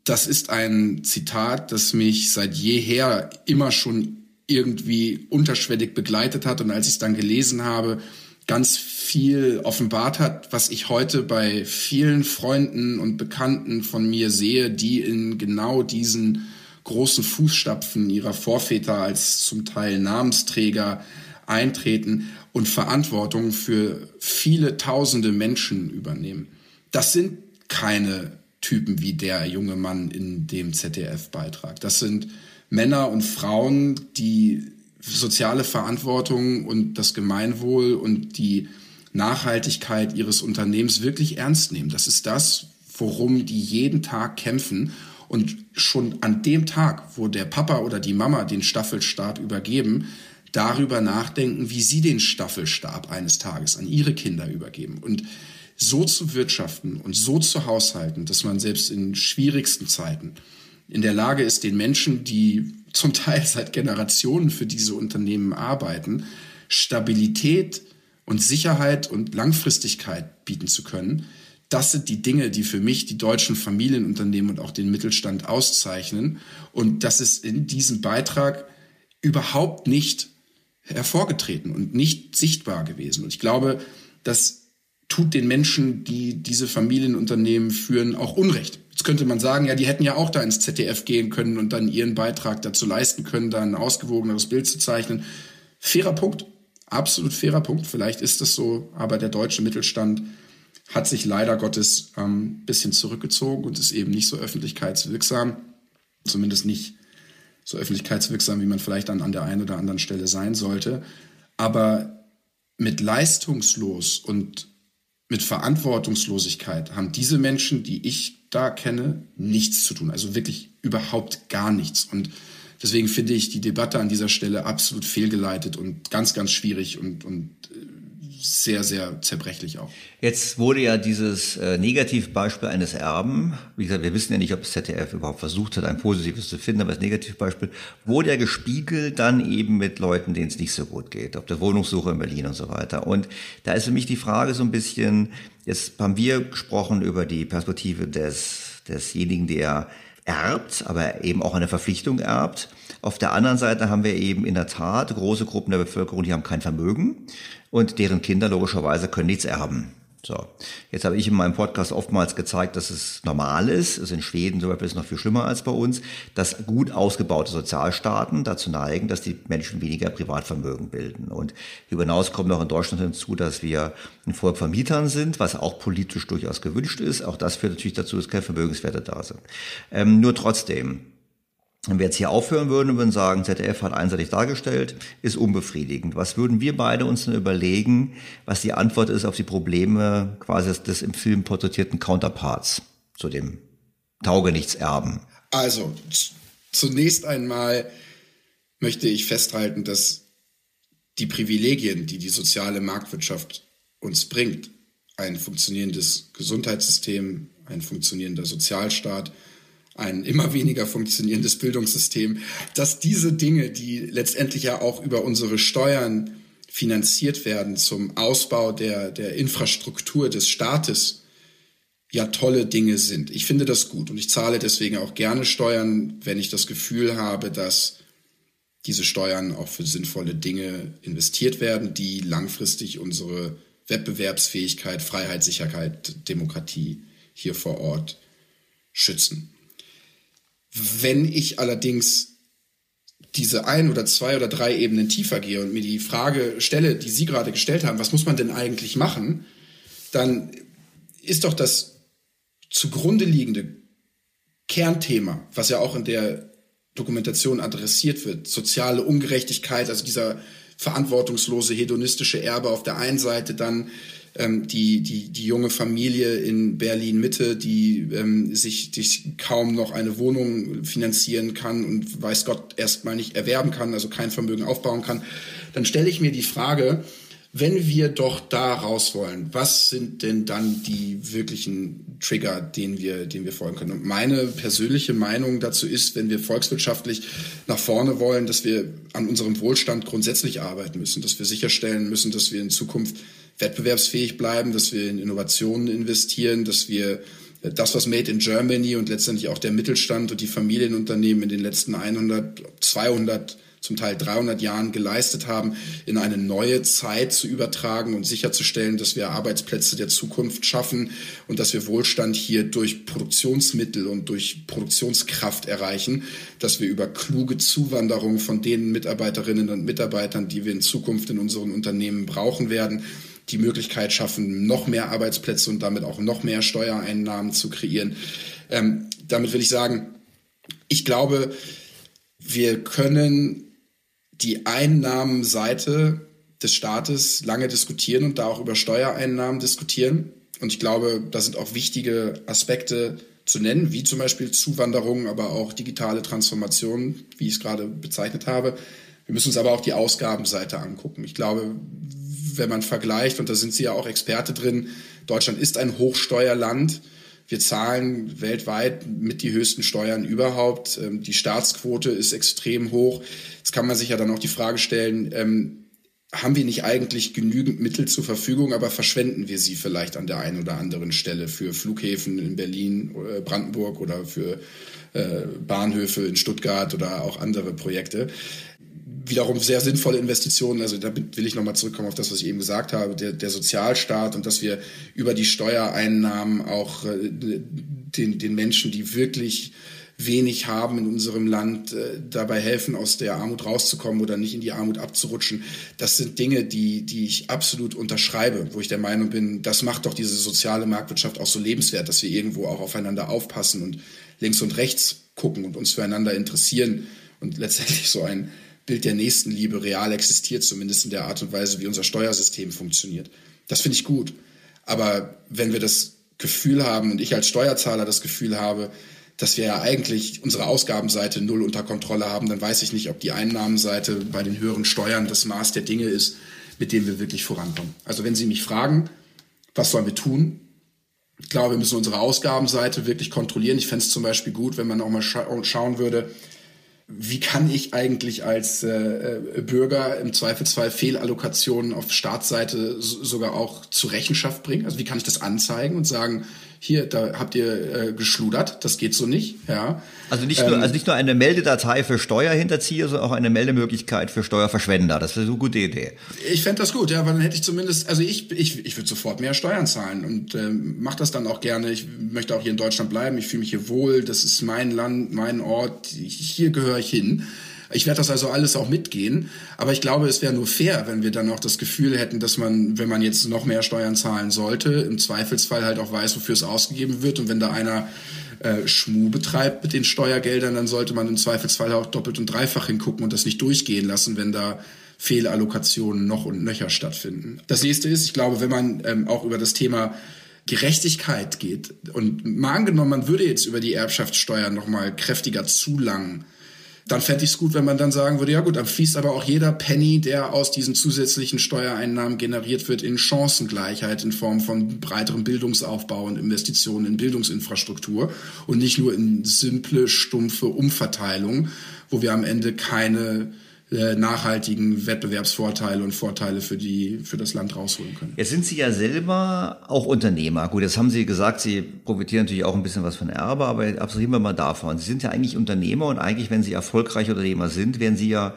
das ist ein Zitat, das mich seit jeher immer schon irgendwie unterschwellig begleitet hat und als ich es dann gelesen habe, ganz viel offenbart hat, was ich heute bei vielen Freunden und Bekannten von mir sehe, die in genau diesen großen Fußstapfen ihrer Vorväter als zum Teil Namensträger eintreten und Verantwortung für viele tausende Menschen übernehmen. Das sind keine Typen wie der junge Mann in dem ZDF-Beitrag. Das sind Männer und Frauen, die soziale Verantwortung und das Gemeinwohl und die Nachhaltigkeit ihres Unternehmens wirklich ernst nehmen. Das ist das, worum die jeden Tag kämpfen. Und schon an dem Tag, wo der Papa oder die Mama den Staffelstab übergeben, darüber nachdenken, wie sie den Staffelstab eines Tages an ihre Kinder übergeben. Und so zu wirtschaften und so zu haushalten, dass man selbst in schwierigsten Zeiten in der Lage ist, den Menschen, die zum Teil seit Generationen für diese Unternehmen arbeiten, Stabilität und Sicherheit und Langfristigkeit bieten zu können. Das sind die Dinge, die für mich die deutschen Familienunternehmen und auch den Mittelstand auszeichnen. Und das ist in diesem Beitrag überhaupt nicht hervorgetreten und nicht sichtbar gewesen. Und ich glaube, dass tut den Menschen, die diese Familienunternehmen führen, auch Unrecht. Jetzt könnte man sagen, ja, die hätten ja auch da ins ZDF gehen können und dann ihren Beitrag dazu leisten können, da ein ausgewogeneres Bild zu zeichnen. Fairer Punkt, absolut fairer Punkt. Vielleicht ist es so, aber der deutsche Mittelstand hat sich leider Gottes ein ähm, bisschen zurückgezogen und ist eben nicht so öffentlichkeitswirksam, zumindest nicht so öffentlichkeitswirksam, wie man vielleicht dann an der einen oder anderen Stelle sein sollte. Aber mit leistungslos und mit Verantwortungslosigkeit haben diese Menschen, die ich da kenne, nichts zu tun. Also wirklich überhaupt gar nichts. Und deswegen finde ich die Debatte an dieser Stelle absolut fehlgeleitet und ganz, ganz schwierig und, und äh, sehr, sehr zerbrechlich auch. Jetzt wurde ja dieses äh, Negativbeispiel eines Erben, wie gesagt, wir wissen ja nicht, ob das ZDF überhaupt versucht hat, ein positives zu finden, aber das Negativbeispiel wurde ja gespiegelt dann eben mit Leuten, denen es nicht so gut geht, auf der Wohnungssuche in Berlin und so weiter. Und da ist für mich die Frage so ein bisschen, jetzt haben wir gesprochen über die Perspektive des, desjenigen, der erbt, aber eben auch eine Verpflichtung erbt. Auf der anderen Seite haben wir eben in der Tat große Gruppen der Bevölkerung, die haben kein Vermögen und deren Kinder logischerweise können nichts erben. So, jetzt habe ich in meinem Podcast oftmals gezeigt, dass es normal ist, also in Schweden zum Beispiel ist es noch viel schlimmer als bei uns, dass gut ausgebaute Sozialstaaten dazu neigen, dass die Menschen weniger Privatvermögen bilden. Und darüber hinaus kommt noch in Deutschland hinzu, dass wir ein Volk von Mietern sind, was auch politisch durchaus gewünscht ist. Auch das führt natürlich dazu, dass keine Vermögenswerte da sind. Ähm, nur trotzdem, wenn wir jetzt hier aufhören würden und würden sagen, ZDF hat einseitig dargestellt, ist unbefriedigend. Was würden wir beide uns denn überlegen, was die Antwort ist auf die Probleme quasi des im Film porträtierten Counterparts zu dem Taugenichtserben? Also, zunächst einmal möchte ich festhalten, dass die Privilegien, die die soziale Marktwirtschaft uns bringt, ein funktionierendes Gesundheitssystem, ein funktionierender Sozialstaat, ein immer weniger funktionierendes Bildungssystem, dass diese Dinge, die letztendlich ja auch über unsere Steuern finanziert werden zum Ausbau der, der Infrastruktur des Staates, ja tolle Dinge sind. Ich finde das gut und ich zahle deswegen auch gerne Steuern, wenn ich das Gefühl habe, dass diese Steuern auch für sinnvolle Dinge investiert werden, die langfristig unsere Wettbewerbsfähigkeit, Freiheit, Sicherheit, Demokratie hier vor Ort schützen. Wenn ich allerdings diese ein oder zwei oder drei Ebenen tiefer gehe und mir die Frage stelle, die Sie gerade gestellt haben, was muss man denn eigentlich machen, dann ist doch das zugrunde liegende Kernthema, was ja auch in der Dokumentation adressiert wird, soziale Ungerechtigkeit, also dieser verantwortungslose hedonistische Erbe auf der einen Seite, dann ähm, die, die, die junge Familie in Berlin Mitte, die ähm, sich, sich kaum noch eine Wohnung finanzieren kann und weiß Gott erstmal nicht erwerben kann, also kein Vermögen aufbauen kann, dann stelle ich mir die Frage, wenn wir doch da raus wollen, was sind denn dann die wirklichen Trigger, denen wir, denen wir folgen können? Und meine persönliche Meinung dazu ist, wenn wir volkswirtschaftlich nach vorne wollen, dass wir an unserem Wohlstand grundsätzlich arbeiten müssen, dass wir sicherstellen müssen, dass wir in Zukunft wettbewerbsfähig bleiben, dass wir in Innovationen investieren, dass wir das, was Made in Germany und letztendlich auch der Mittelstand und die Familienunternehmen in den letzten 100, 200 zum Teil 300 Jahren geleistet haben, in eine neue Zeit zu übertragen und sicherzustellen, dass wir Arbeitsplätze der Zukunft schaffen und dass wir Wohlstand hier durch Produktionsmittel und durch Produktionskraft erreichen, dass wir über kluge Zuwanderung von den Mitarbeiterinnen und Mitarbeitern, die wir in Zukunft in unseren Unternehmen brauchen werden, die Möglichkeit schaffen, noch mehr Arbeitsplätze und damit auch noch mehr Steuereinnahmen zu kreieren. Ähm, damit will ich sagen, ich glaube, wir können die Einnahmenseite des Staates lange diskutieren und da auch über Steuereinnahmen diskutieren. Und ich glaube, da sind auch wichtige Aspekte zu nennen, wie zum Beispiel Zuwanderung, aber auch digitale Transformation, wie ich es gerade bezeichnet habe. Wir müssen uns aber auch die Ausgabenseite angucken. Ich glaube, wenn man vergleicht, und da sind Sie ja auch Experte drin, Deutschland ist ein Hochsteuerland. Wir zahlen weltweit mit die höchsten Steuern überhaupt. Ähm, die Staatsquote ist extrem hoch. Jetzt kann man sich ja dann auch die Frage stellen, ähm, haben wir nicht eigentlich genügend Mittel zur Verfügung, aber verschwenden wir sie vielleicht an der einen oder anderen Stelle für Flughäfen in Berlin, äh, Brandenburg oder für äh, Bahnhöfe in Stuttgart oder auch andere Projekte? Wiederum sehr sinnvolle Investitionen. Also da will ich nochmal zurückkommen auf das, was ich eben gesagt habe, der, der Sozialstaat und dass wir über die Steuereinnahmen auch äh, den, den Menschen, die wirklich wenig haben in unserem Land, äh, dabei helfen, aus der Armut rauszukommen oder nicht in die Armut abzurutschen. Das sind Dinge, die, die ich absolut unterschreibe, wo ich der Meinung bin, das macht doch diese soziale Marktwirtschaft auch so lebenswert, dass wir irgendwo auch aufeinander aufpassen und links und rechts gucken und uns füreinander interessieren und letztendlich so ein Bild der Nächstenliebe real existiert, zumindest in der Art und Weise, wie unser Steuersystem funktioniert. Das finde ich gut. Aber wenn wir das Gefühl haben und ich als Steuerzahler das Gefühl habe, dass wir ja eigentlich unsere Ausgabenseite null unter Kontrolle haben, dann weiß ich nicht, ob die Einnahmenseite bei den höheren Steuern das Maß der Dinge ist, mit dem wir wirklich vorankommen. Also wenn Sie mich fragen, was sollen wir tun? Ich glaube, wir müssen unsere Ausgabenseite wirklich kontrollieren. Ich fände es zum Beispiel gut, wenn man auch mal scha schauen würde, wie kann ich eigentlich als äh, äh, Bürger im Zweifelsfall Fehlallokationen auf Staatsseite sogar auch zur Rechenschaft bringen? Also wie kann ich das anzeigen und sagen, hier, da habt ihr äh, geschludert, das geht so nicht, ja. Also nicht, nur, ähm, also nicht nur eine Meldedatei für Steuerhinterzieher, sondern auch eine Meldemöglichkeit für Steuerverschwender. Das wäre so eine gute Idee. Ich fände das gut, ja, weil dann hätte ich zumindest, also ich, ich, ich würde sofort mehr Steuern zahlen und ähm, mache das dann auch gerne. Ich möchte auch hier in Deutschland bleiben, ich fühle mich hier wohl, das ist mein Land, mein Ort, hier gehöre ich hin. Ich werde das also alles auch mitgehen. Aber ich glaube, es wäre nur fair, wenn wir dann auch das Gefühl hätten, dass man, wenn man jetzt noch mehr Steuern zahlen sollte, im Zweifelsfall halt auch weiß, wofür es ausgegeben wird. Und wenn da einer äh, Schmu betreibt mit den Steuergeldern, dann sollte man im Zweifelsfall auch doppelt und dreifach hingucken und das nicht durchgehen lassen, wenn da Fehlallokationen noch und nöcher stattfinden. Das nächste ist, ich glaube, wenn man ähm, auch über das Thema Gerechtigkeit geht und mal angenommen, man würde jetzt über die Erbschaftssteuer noch mal kräftiger zulangen, dann fände ich es gut, wenn man dann sagen würde, ja gut, dann fließt aber auch jeder Penny, der aus diesen zusätzlichen Steuereinnahmen generiert wird, in Chancengleichheit in Form von breiterem Bildungsaufbau und Investitionen in Bildungsinfrastruktur und nicht nur in simple, stumpfe Umverteilung, wo wir am Ende keine äh, nachhaltigen Wettbewerbsvorteile und Vorteile für die für das Land rausholen können. Jetzt sind Sie ja selber auch Unternehmer. Gut, jetzt haben Sie gesagt, Sie profitieren natürlich auch ein bisschen was von Erbe, aber absolvieren wir mal davon. Sie sind ja eigentlich Unternehmer und eigentlich, wenn Sie erfolgreiche Unternehmer sind, werden Sie ja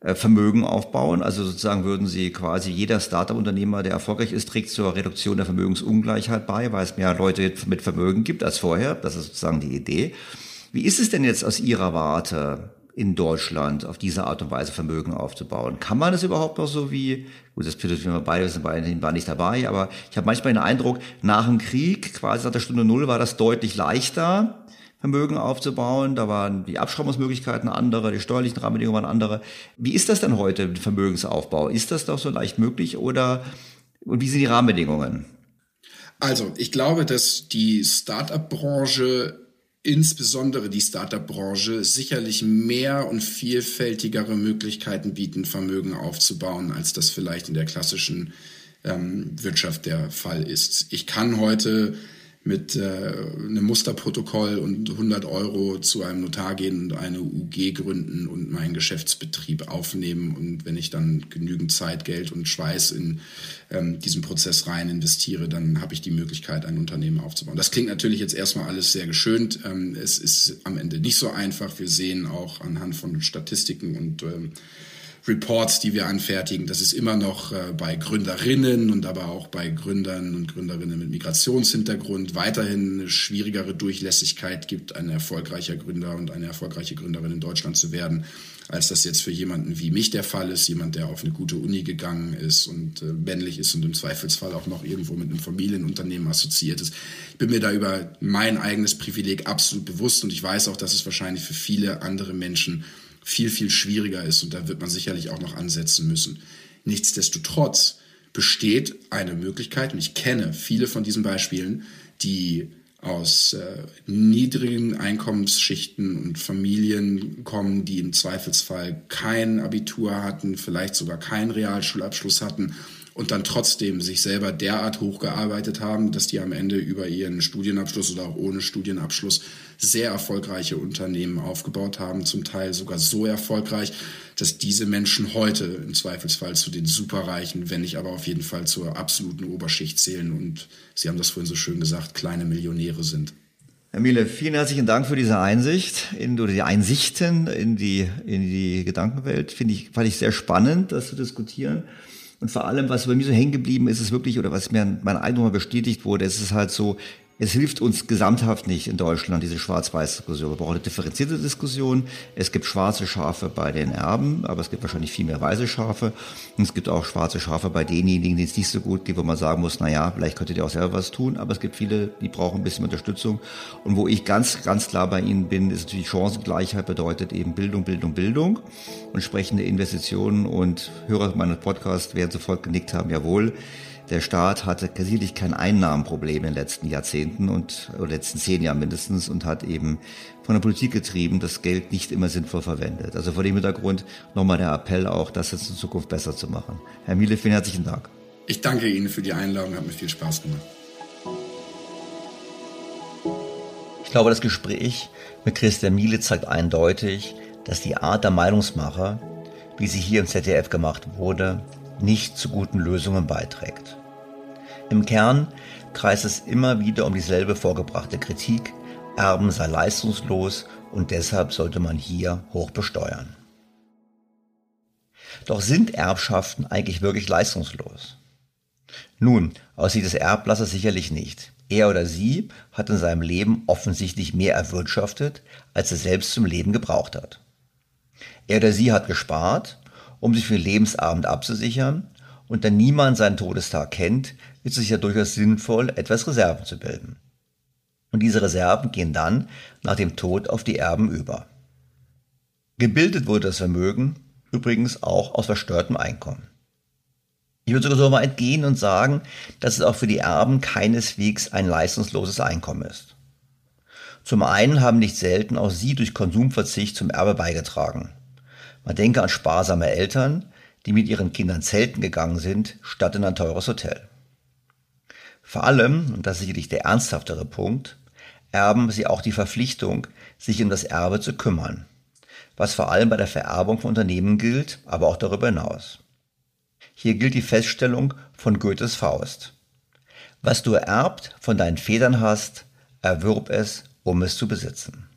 äh, Vermögen aufbauen. Also sozusagen würden Sie quasi jeder Startup-Unternehmer, der erfolgreich ist, trägt zur Reduktion der Vermögensungleichheit bei, weil es mehr Leute mit Vermögen gibt als vorher. Das ist sozusagen die Idee. Wie ist es denn jetzt aus Ihrer Warte? In Deutschland auf diese Art und Weise Vermögen aufzubauen. Kann man es überhaupt noch so wie, gut, das bedeutet, wir beide sind beide war nicht dabei, aber ich habe manchmal den Eindruck, nach dem Krieg, quasi nach der Stunde Null, war das deutlich leichter, Vermögen aufzubauen. Da waren die Abschreibungsmöglichkeiten andere, die steuerlichen Rahmenbedingungen waren andere. Wie ist das denn heute mit Vermögensaufbau? Ist das doch so leicht möglich oder und wie sind die Rahmenbedingungen? Also, ich glaube, dass die Startup-Branche insbesondere die Startup-Branche sicherlich mehr und vielfältigere Möglichkeiten bieten, Vermögen aufzubauen, als das vielleicht in der klassischen ähm, Wirtschaft der Fall ist. Ich kann heute mit äh, einem Musterprotokoll und 100 Euro zu einem Notar gehen und eine UG gründen und meinen Geschäftsbetrieb aufnehmen. Und wenn ich dann genügend Zeit, Geld und Schweiß in ähm, diesen Prozess rein investiere, dann habe ich die Möglichkeit, ein Unternehmen aufzubauen. Das klingt natürlich jetzt erstmal alles sehr geschönt. Ähm, es ist am Ende nicht so einfach. Wir sehen auch anhand von Statistiken und ähm, Reports, die wir anfertigen, dass es immer noch äh, bei Gründerinnen und aber auch bei Gründern und Gründerinnen mit Migrationshintergrund. Weiterhin eine schwierigere Durchlässigkeit gibt, ein erfolgreicher Gründer und eine erfolgreiche Gründerin in Deutschland zu werden, als das jetzt für jemanden wie mich der Fall ist, jemand, der auf eine gute Uni gegangen ist und äh, männlich ist und im Zweifelsfall auch noch irgendwo mit einem Familienunternehmen assoziiert ist. Ich bin mir da über mein eigenes Privileg absolut bewusst und ich weiß auch, dass es wahrscheinlich für viele andere Menschen viel, viel schwieriger ist und da wird man sicherlich auch noch ansetzen müssen. Nichtsdestotrotz besteht eine Möglichkeit, und ich kenne viele von diesen Beispielen, die aus äh, niedrigen Einkommensschichten und Familien kommen, die im Zweifelsfall kein Abitur hatten, vielleicht sogar keinen Realschulabschluss hatten und dann trotzdem sich selber derart hochgearbeitet haben, dass die am Ende über ihren Studienabschluss oder auch ohne Studienabschluss sehr erfolgreiche Unternehmen aufgebaut haben, zum Teil sogar so erfolgreich, dass diese Menschen heute im Zweifelsfall zu den Superreichen, wenn nicht aber auf jeden Fall zur absoluten Oberschicht zählen und Sie haben das vorhin so schön gesagt, kleine Millionäre sind. Herr Miele, vielen herzlichen Dank für diese Einsicht in, oder die Einsichten in die, in die Gedankenwelt. Finde ich, fand ich sehr spannend, das zu diskutieren. Und vor allem, was bei mir so hängen geblieben ist, ist wirklich, oder was mir mein Eindruck mal bestätigt wurde, ist es halt so, es hilft uns gesamthaft nicht in Deutschland, diese Schwarz-Weiß-Diskussion. Wir brauchen eine differenzierte Diskussion. Es gibt schwarze Schafe bei den Erben, aber es gibt wahrscheinlich viel mehr weiße Schafe. Und es gibt auch schwarze Schafe bei denjenigen, denen es nicht so gut geht, wo man sagen muss, na ja, vielleicht könntet ihr auch selber was tun. Aber es gibt viele, die brauchen ein bisschen Unterstützung. Und wo ich ganz, ganz klar bei Ihnen bin, ist natürlich Chancengleichheit bedeutet eben Bildung, Bildung, Bildung. Und entsprechende Investitionen und Hörer meines Podcasts werden sofort genickt haben, jawohl. Der Staat hatte sicherlich kein Einnahmenproblem in den letzten Jahrzehnten und oder letzten zehn Jahren mindestens und hat eben von der Politik getrieben das Geld nicht immer sinnvoll verwendet. Also vor dem Hintergrund nochmal der Appell auch, das jetzt in Zukunft besser zu machen. Herr Miele, vielen herzlichen Dank. Ich danke Ihnen für die Einladung, hat mir viel Spaß gemacht. Ich glaube, das Gespräch mit Christian Miele zeigt eindeutig, dass die Art der Meinungsmacher, wie sie hier im ZDF gemacht wurde, nicht zu guten Lösungen beiträgt. Im Kern kreist es immer wieder um dieselbe vorgebrachte Kritik, Erben sei leistungslos und deshalb sollte man hier hoch besteuern. Doch sind Erbschaften eigentlich wirklich leistungslos? Nun, aus Sicht des Erblassers sicherlich nicht. Er oder sie hat in seinem Leben offensichtlich mehr erwirtschaftet, als er selbst zum Leben gebraucht hat. Er oder sie hat gespart, um sich für Lebensabend abzusichern und da niemand seinen Todestag kennt, ist es ja durchaus sinnvoll, etwas Reserven zu bilden. Und diese Reserven gehen dann nach dem Tod auf die Erben über. Gebildet wurde das Vermögen übrigens auch aus verstörtem Einkommen. Ich würde sogar so mal entgehen und sagen, dass es auch für die Erben keineswegs ein leistungsloses Einkommen ist. Zum einen haben nicht selten auch sie durch Konsumverzicht zum Erbe beigetragen. Man denke an sparsame Eltern, die mit ihren Kindern zelten gegangen sind, statt in ein teures Hotel. Vor allem, und das ist sicherlich der ernsthaftere Punkt, erben sie auch die Verpflichtung, sich um das Erbe zu kümmern, was vor allem bei der Vererbung von Unternehmen gilt, aber auch darüber hinaus. Hier gilt die Feststellung von Goethes Faust. Was du erbt von deinen Vätern hast, erwürb es, um es zu besitzen.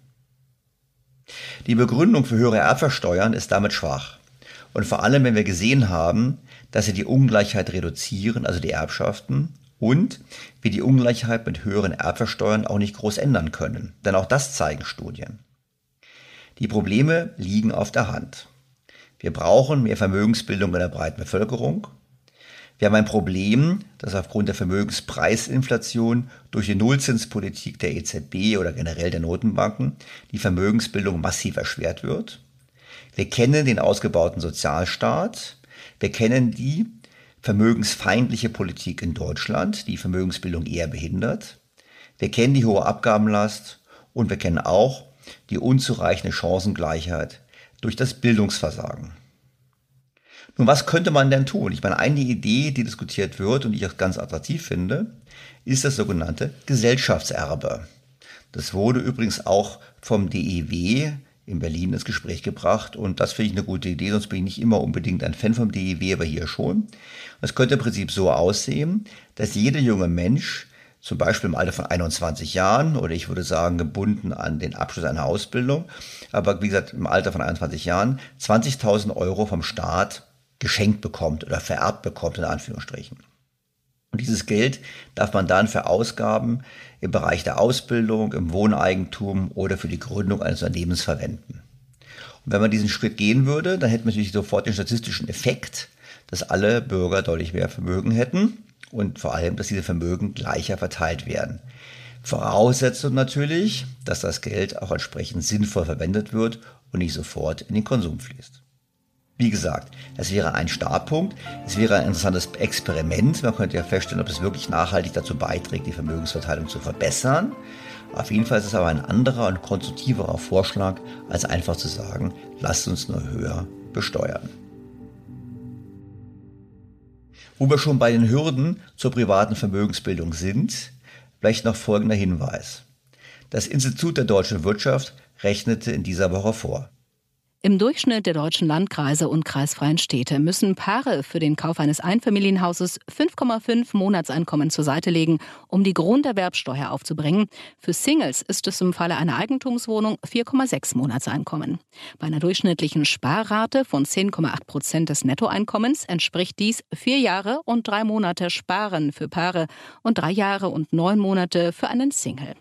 Die Begründung für höhere Erbversteuern ist damit schwach. Und vor allem, wenn wir gesehen haben, dass sie die Ungleichheit reduzieren, also die Erbschaften, und wir die Ungleichheit mit höheren Erbversteuern auch nicht groß ändern können. Denn auch das zeigen Studien. Die Probleme liegen auf der Hand. Wir brauchen mehr Vermögensbildung in der breiten Bevölkerung. Wir haben ein Problem, dass aufgrund der Vermögenspreisinflation durch die Nullzinspolitik der EZB oder generell der Notenbanken die Vermögensbildung massiv erschwert wird. Wir kennen den ausgebauten Sozialstaat. Wir kennen die vermögensfeindliche Politik in Deutschland, die Vermögensbildung eher behindert. Wir kennen die hohe Abgabenlast und wir kennen auch die unzureichende Chancengleichheit durch das Bildungsversagen. Nun, was könnte man denn tun? Ich meine, eine Idee, die diskutiert wird und die ich auch ganz attraktiv finde, ist das sogenannte Gesellschaftserbe. Das wurde übrigens auch vom DEW in Berlin ins Gespräch gebracht und das finde ich eine gute Idee, sonst bin ich nicht immer unbedingt ein Fan vom DEW, aber hier schon. Es könnte im Prinzip so aussehen, dass jeder junge Mensch zum Beispiel im Alter von 21 Jahren oder ich würde sagen gebunden an den Abschluss einer Ausbildung, aber wie gesagt im Alter von 21 Jahren 20.000 Euro vom Staat geschenkt bekommt oder vererbt bekommt in Anführungsstrichen. Und dieses Geld darf man dann für Ausgaben im Bereich der Ausbildung, im Wohneigentum oder für die Gründung eines Unternehmens verwenden. Und wenn man diesen Schritt gehen würde, dann hätte man natürlich sofort den statistischen Effekt, dass alle Bürger deutlich mehr Vermögen hätten und vor allem, dass diese Vermögen gleicher verteilt werden. Voraussetzung natürlich, dass das Geld auch entsprechend sinnvoll verwendet wird und nicht sofort in den Konsum fließt. Wie gesagt, es wäre ein Startpunkt, es wäre ein interessantes Experiment. Man könnte ja feststellen, ob es wirklich nachhaltig dazu beiträgt, die Vermögensverteilung zu verbessern. Auf jeden Fall ist es aber ein anderer und konstruktiverer Vorschlag, als einfach zu sagen, lasst uns nur höher besteuern. Wo wir schon bei den Hürden zur privaten Vermögensbildung sind, vielleicht noch folgender Hinweis. Das Institut der deutschen Wirtschaft rechnete in dieser Woche vor. Im Durchschnitt der deutschen Landkreise und kreisfreien Städte müssen Paare für den Kauf eines Einfamilienhauses 5,5 Monatseinkommen zur Seite legen, um die Grunderwerbsteuer aufzubringen. Für Singles ist es im Falle einer Eigentumswohnung 4,6 Monatseinkommen. Bei einer durchschnittlichen Sparrate von 10,8 Prozent des Nettoeinkommens entspricht dies vier Jahre und drei Monate Sparen für Paare und drei Jahre und neun Monate für einen Single.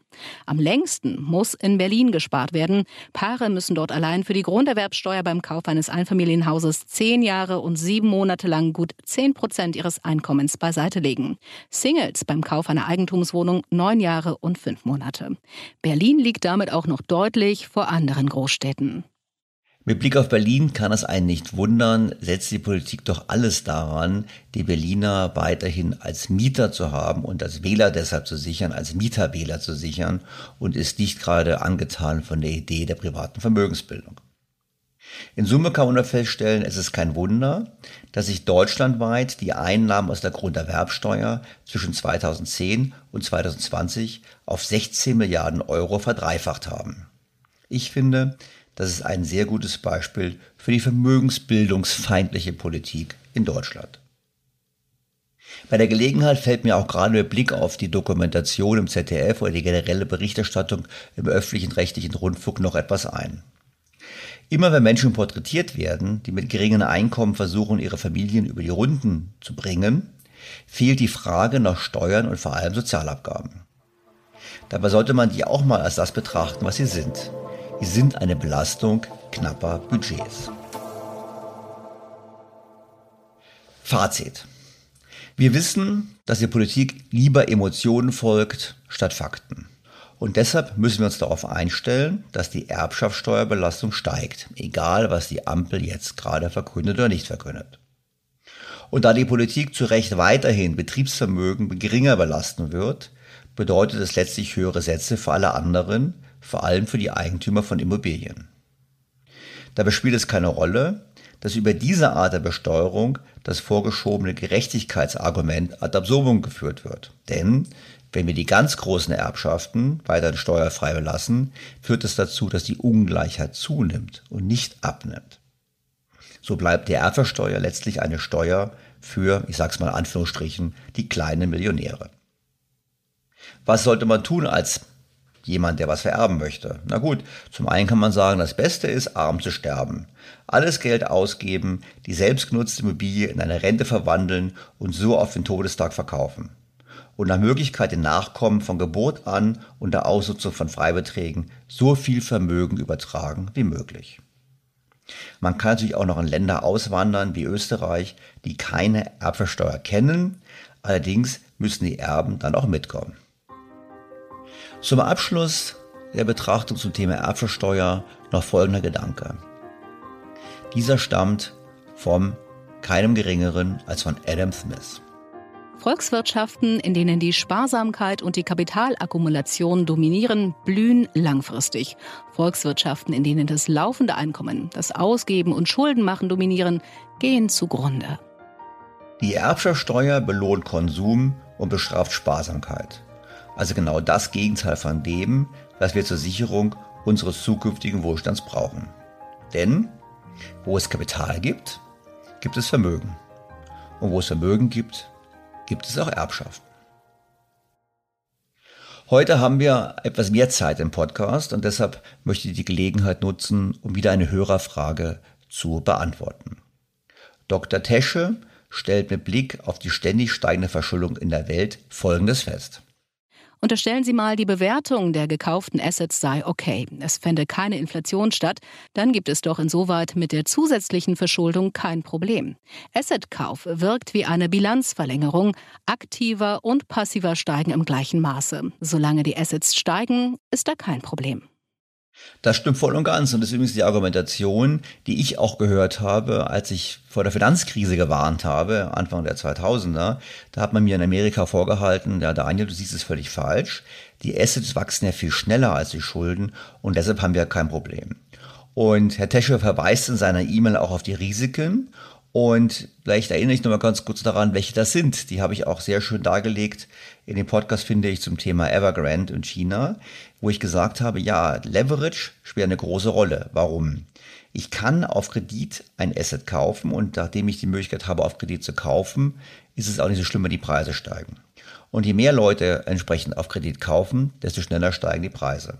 Am längsten muss in Berlin gespart werden. Paare müssen dort allein für die Grunderwerbsteuer beim Kauf eines Einfamilienhauses zehn Jahre und sieben Monate lang gut zehn Prozent ihres Einkommens beiseite legen. Singles beim Kauf einer Eigentumswohnung neun Jahre und fünf Monate. Berlin liegt damit auch noch deutlich vor anderen Großstädten. Mit Blick auf Berlin kann es einen nicht wundern, setzt die Politik doch alles daran, die Berliner weiterhin als Mieter zu haben und als Wähler deshalb zu sichern, als Mieterwähler zu sichern und ist nicht gerade angetan von der Idee der privaten Vermögensbildung. In Summe kann man feststellen, es ist kein Wunder, dass sich deutschlandweit die Einnahmen aus der Grunderwerbsteuer zwischen 2010 und 2020 auf 16 Milliarden Euro verdreifacht haben. Ich finde, das ist ein sehr gutes Beispiel für die vermögensbildungsfeindliche Politik in Deutschland. Bei der Gelegenheit fällt mir auch gerade mit Blick auf die Dokumentation im ZDF oder die generelle Berichterstattung im öffentlichen rechtlichen Rundfunk noch etwas ein. Immer wenn Menschen porträtiert werden, die mit geringen Einkommen versuchen, ihre Familien über die Runden zu bringen, fehlt die Frage nach Steuern und vor allem Sozialabgaben. Dabei sollte man die auch mal als das betrachten, was sie sind, sind eine Belastung knapper Budgets. Fazit. Wir wissen, dass die Politik lieber Emotionen folgt statt Fakten. Und deshalb müssen wir uns darauf einstellen, dass die Erbschaftssteuerbelastung steigt, egal was die Ampel jetzt gerade verkündet oder nicht verkündet. Und da die Politik zu Recht weiterhin Betriebsvermögen geringer belasten wird, bedeutet es letztlich höhere Sätze für alle anderen, vor allem für die Eigentümer von Immobilien. Dabei spielt es keine Rolle, dass über diese Art der Besteuerung das vorgeschobene Gerechtigkeitsargument ad absurdum geführt wird. Denn wenn wir die ganz großen Erbschaften weiterhin steuerfrei belassen, führt es dazu, dass die Ungleichheit zunimmt und nicht abnimmt. So bleibt die Erbversteuer letztlich eine Steuer für, ich sag's mal in Anführungsstrichen, die kleinen Millionäre. Was sollte man tun als jemand, der was vererben möchte. Na gut, zum einen kann man sagen, das Beste ist, arm zu sterben. Alles Geld ausgeben, die selbstgenutzte Immobilie in eine Rente verwandeln und so auf den Todestag verkaufen. und nach Möglichkeit den Nachkommen von Geburt an unter Ausnutzung von Freibeträgen so viel Vermögen übertragen wie möglich. Man kann natürlich auch noch in Länder auswandern wie Österreich, die keine Erbversteuer kennen, allerdings müssen die Erben dann auch mitkommen. Zum Abschluss der Betrachtung zum Thema Erbversteuer noch folgender Gedanke. Dieser stammt vom keinem geringeren als von Adam Smith. Volkswirtschaften, in denen die Sparsamkeit und die Kapitalakkumulation dominieren, blühen langfristig. Volkswirtschaften, in denen das laufende Einkommen, das Ausgeben und Schuldenmachen dominieren, gehen zugrunde. Die Erbschaftssteuer belohnt Konsum und bestraft Sparsamkeit. Also genau das Gegenteil von dem, was wir zur Sicherung unseres zukünftigen Wohlstands brauchen. Denn wo es Kapital gibt, gibt es Vermögen. Und wo es Vermögen gibt, gibt es auch Erbschaften. Heute haben wir etwas mehr Zeit im Podcast und deshalb möchte ich die Gelegenheit nutzen, um wieder eine Hörerfrage zu beantworten. Dr. Tesche stellt mit Blick auf die ständig steigende Verschuldung in der Welt Folgendes fest. Unterstellen Sie mal, die Bewertung der gekauften Assets sei okay. Es fände keine Inflation statt. Dann gibt es doch insoweit mit der zusätzlichen Verschuldung kein Problem. Assetkauf wirkt wie eine Bilanzverlängerung. Aktiver und passiver steigen im gleichen Maße. Solange die Assets steigen, ist da kein Problem. Das stimmt voll und ganz. Und das ist übrigens die Argumentation, die ich auch gehört habe, als ich vor der Finanzkrise gewarnt habe, Anfang der 2000er. Da hat man mir in Amerika vorgehalten, ja Daniel, du siehst es völlig falsch. Die Assets wachsen ja viel schneller als die Schulden und deshalb haben wir kein Problem. Und Herr Tesche verweist in seiner E-Mail auch auf die Risiken und vielleicht erinnere ich noch mal ganz kurz daran, welche das sind. Die habe ich auch sehr schön dargelegt in dem Podcast, finde ich, zum Thema Evergrande und China, wo ich gesagt habe, ja, Leverage spielt eine große Rolle. Warum? Ich kann auf Kredit ein Asset kaufen und nachdem ich die Möglichkeit habe, auf Kredit zu kaufen, ist es auch nicht so schlimm, wenn die Preise steigen. Und je mehr Leute entsprechend auf Kredit kaufen, desto schneller steigen die Preise.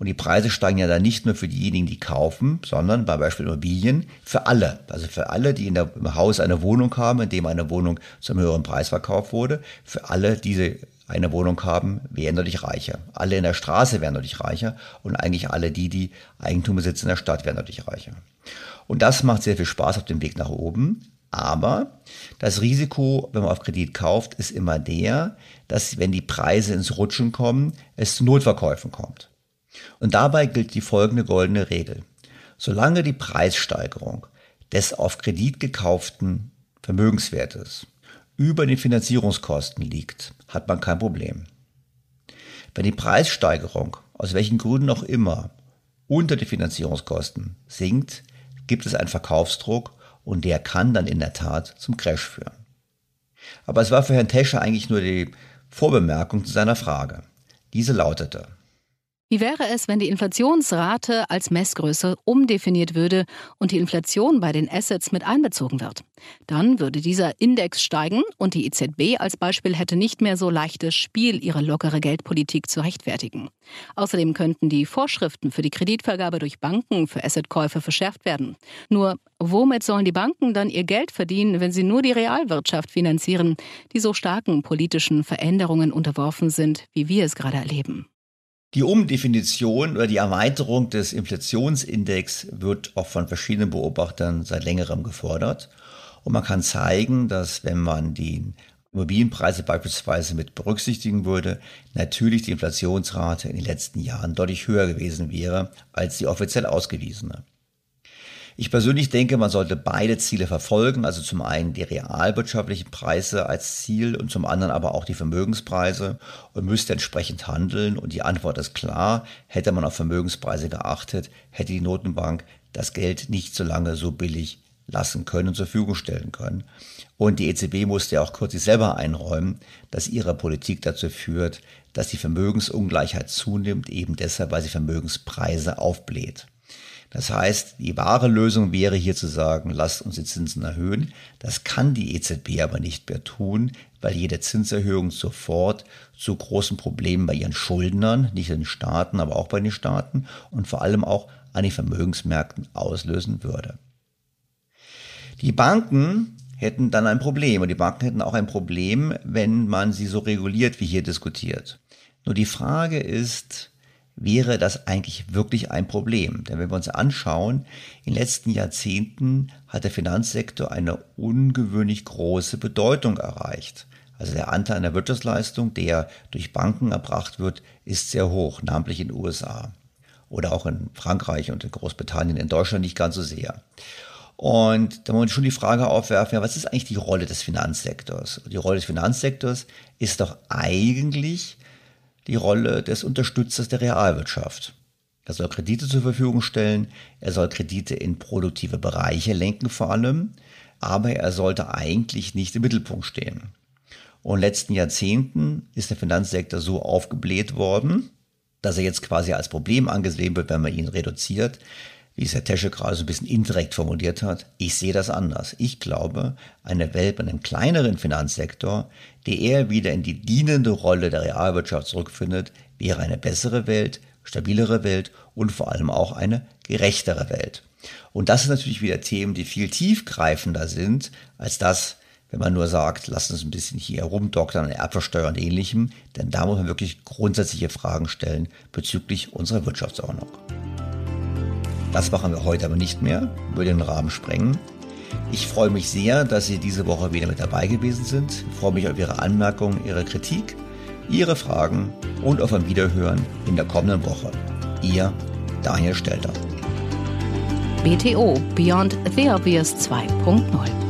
Und die Preise steigen ja dann nicht nur für diejenigen, die kaufen, sondern bei Beispiel Immobilien für alle. Also für alle, die in der, im Haus eine Wohnung haben, in dem eine Wohnung zum höheren Preis verkauft wurde. Für alle, die eine Wohnung haben, werden dadurch reicher. Alle in der Straße werden dadurch reicher und eigentlich alle die, die Eigentum besitzen in der Stadt, werden dadurch reicher. Und das macht sehr viel Spaß auf dem Weg nach oben. Aber das Risiko, wenn man auf Kredit kauft, ist immer der, dass wenn die Preise ins Rutschen kommen, es zu Notverkäufen kommt. Und dabei gilt die folgende goldene Regel. Solange die Preissteigerung des auf Kredit gekauften Vermögenswertes über den Finanzierungskosten liegt, hat man kein Problem. Wenn die Preissteigerung, aus welchen Gründen auch immer, unter die Finanzierungskosten sinkt, gibt es einen Verkaufsdruck und der kann dann in der Tat zum Crash führen. Aber es war für Herrn Tescher eigentlich nur die Vorbemerkung zu seiner Frage. Diese lautete, wie wäre es, wenn die Inflationsrate als Messgröße umdefiniert würde und die Inflation bei den Assets mit einbezogen wird? Dann würde dieser Index steigen und die EZB als Beispiel hätte nicht mehr so leichtes Spiel, ihre lockere Geldpolitik zu rechtfertigen. Außerdem könnten die Vorschriften für die Kreditvergabe durch Banken für Assetkäufe verschärft werden. Nur, womit sollen die Banken dann ihr Geld verdienen, wenn sie nur die Realwirtschaft finanzieren, die so starken politischen Veränderungen unterworfen sind, wie wir es gerade erleben? Die Umdefinition oder die Erweiterung des Inflationsindex wird auch von verschiedenen Beobachtern seit längerem gefordert. Und man kann zeigen, dass wenn man die Immobilienpreise beispielsweise mit berücksichtigen würde, natürlich die Inflationsrate in den letzten Jahren deutlich höher gewesen wäre als die offiziell ausgewiesene. Ich persönlich denke, man sollte beide Ziele verfolgen, also zum einen die realwirtschaftlichen Preise als Ziel und zum anderen aber auch die Vermögenspreise und müsste entsprechend handeln. Und die Antwort ist klar, hätte man auf Vermögenspreise geachtet, hätte die Notenbank das Geld nicht so lange so billig lassen können und zur Verfügung stellen können. Und die EZB musste ja auch kürzlich selber einräumen, dass ihre Politik dazu führt, dass die Vermögensungleichheit zunimmt, eben deshalb, weil sie Vermögenspreise aufbläht. Das heißt, die wahre Lösung wäre hier zu sagen, lasst uns die Zinsen erhöhen. Das kann die EZB aber nicht mehr tun, weil jede Zinserhöhung sofort zu großen Problemen bei ihren Schuldnern, nicht den Staaten, aber auch bei den Staaten und vor allem auch an den Vermögensmärkten auslösen würde. Die Banken hätten dann ein Problem. Und die Banken hätten auch ein Problem, wenn man sie so reguliert, wie hier diskutiert. Nur die Frage ist, wäre das eigentlich wirklich ein Problem? Denn wenn wir uns anschauen, in den letzten Jahrzehnten hat der Finanzsektor eine ungewöhnlich große Bedeutung erreicht. Also der Anteil an der Wirtschaftsleistung, der durch Banken erbracht wird, ist sehr hoch, namentlich in den USA. Oder auch in Frankreich und in Großbritannien, in Deutschland nicht ganz so sehr. Und da muss man schon die Frage aufwerfen, ja, was ist eigentlich die Rolle des Finanzsektors? Die Rolle des Finanzsektors ist doch eigentlich die Rolle des Unterstützers der Realwirtschaft. Er soll Kredite zur Verfügung stellen, er soll Kredite in produktive Bereiche lenken vor allem, aber er sollte eigentlich nicht im Mittelpunkt stehen. Und in den letzten Jahrzehnten ist der Finanzsektor so aufgebläht worden, dass er jetzt quasi als Problem angesehen wird, wenn man ihn reduziert wie es Herr Tesche gerade so ein bisschen indirekt formuliert hat, ich sehe das anders. Ich glaube, eine Welt mit einem kleineren Finanzsektor, die eher wieder in die dienende Rolle der Realwirtschaft zurückfindet, wäre eine bessere Welt, stabilere Welt und vor allem auch eine gerechtere Welt. Und das sind natürlich wieder Themen, die viel tiefgreifender sind als das, wenn man nur sagt, lasst uns ein bisschen hier rumdoktern an Erbversteuer und ähnlichem, denn da muss man wirklich grundsätzliche Fragen stellen bezüglich unserer Wirtschaftsordnung. Das machen wir heute aber nicht mehr, würde den Rahmen sprengen. Ich freue mich sehr, dass Sie diese Woche wieder mit dabei gewesen sind. Ich freue mich auf Ihre Anmerkungen, Ihre Kritik, Ihre Fragen und auf ein Wiederhören in der kommenden Woche. Ihr Daniel Stelter. BTO Beyond the Obvious 2.0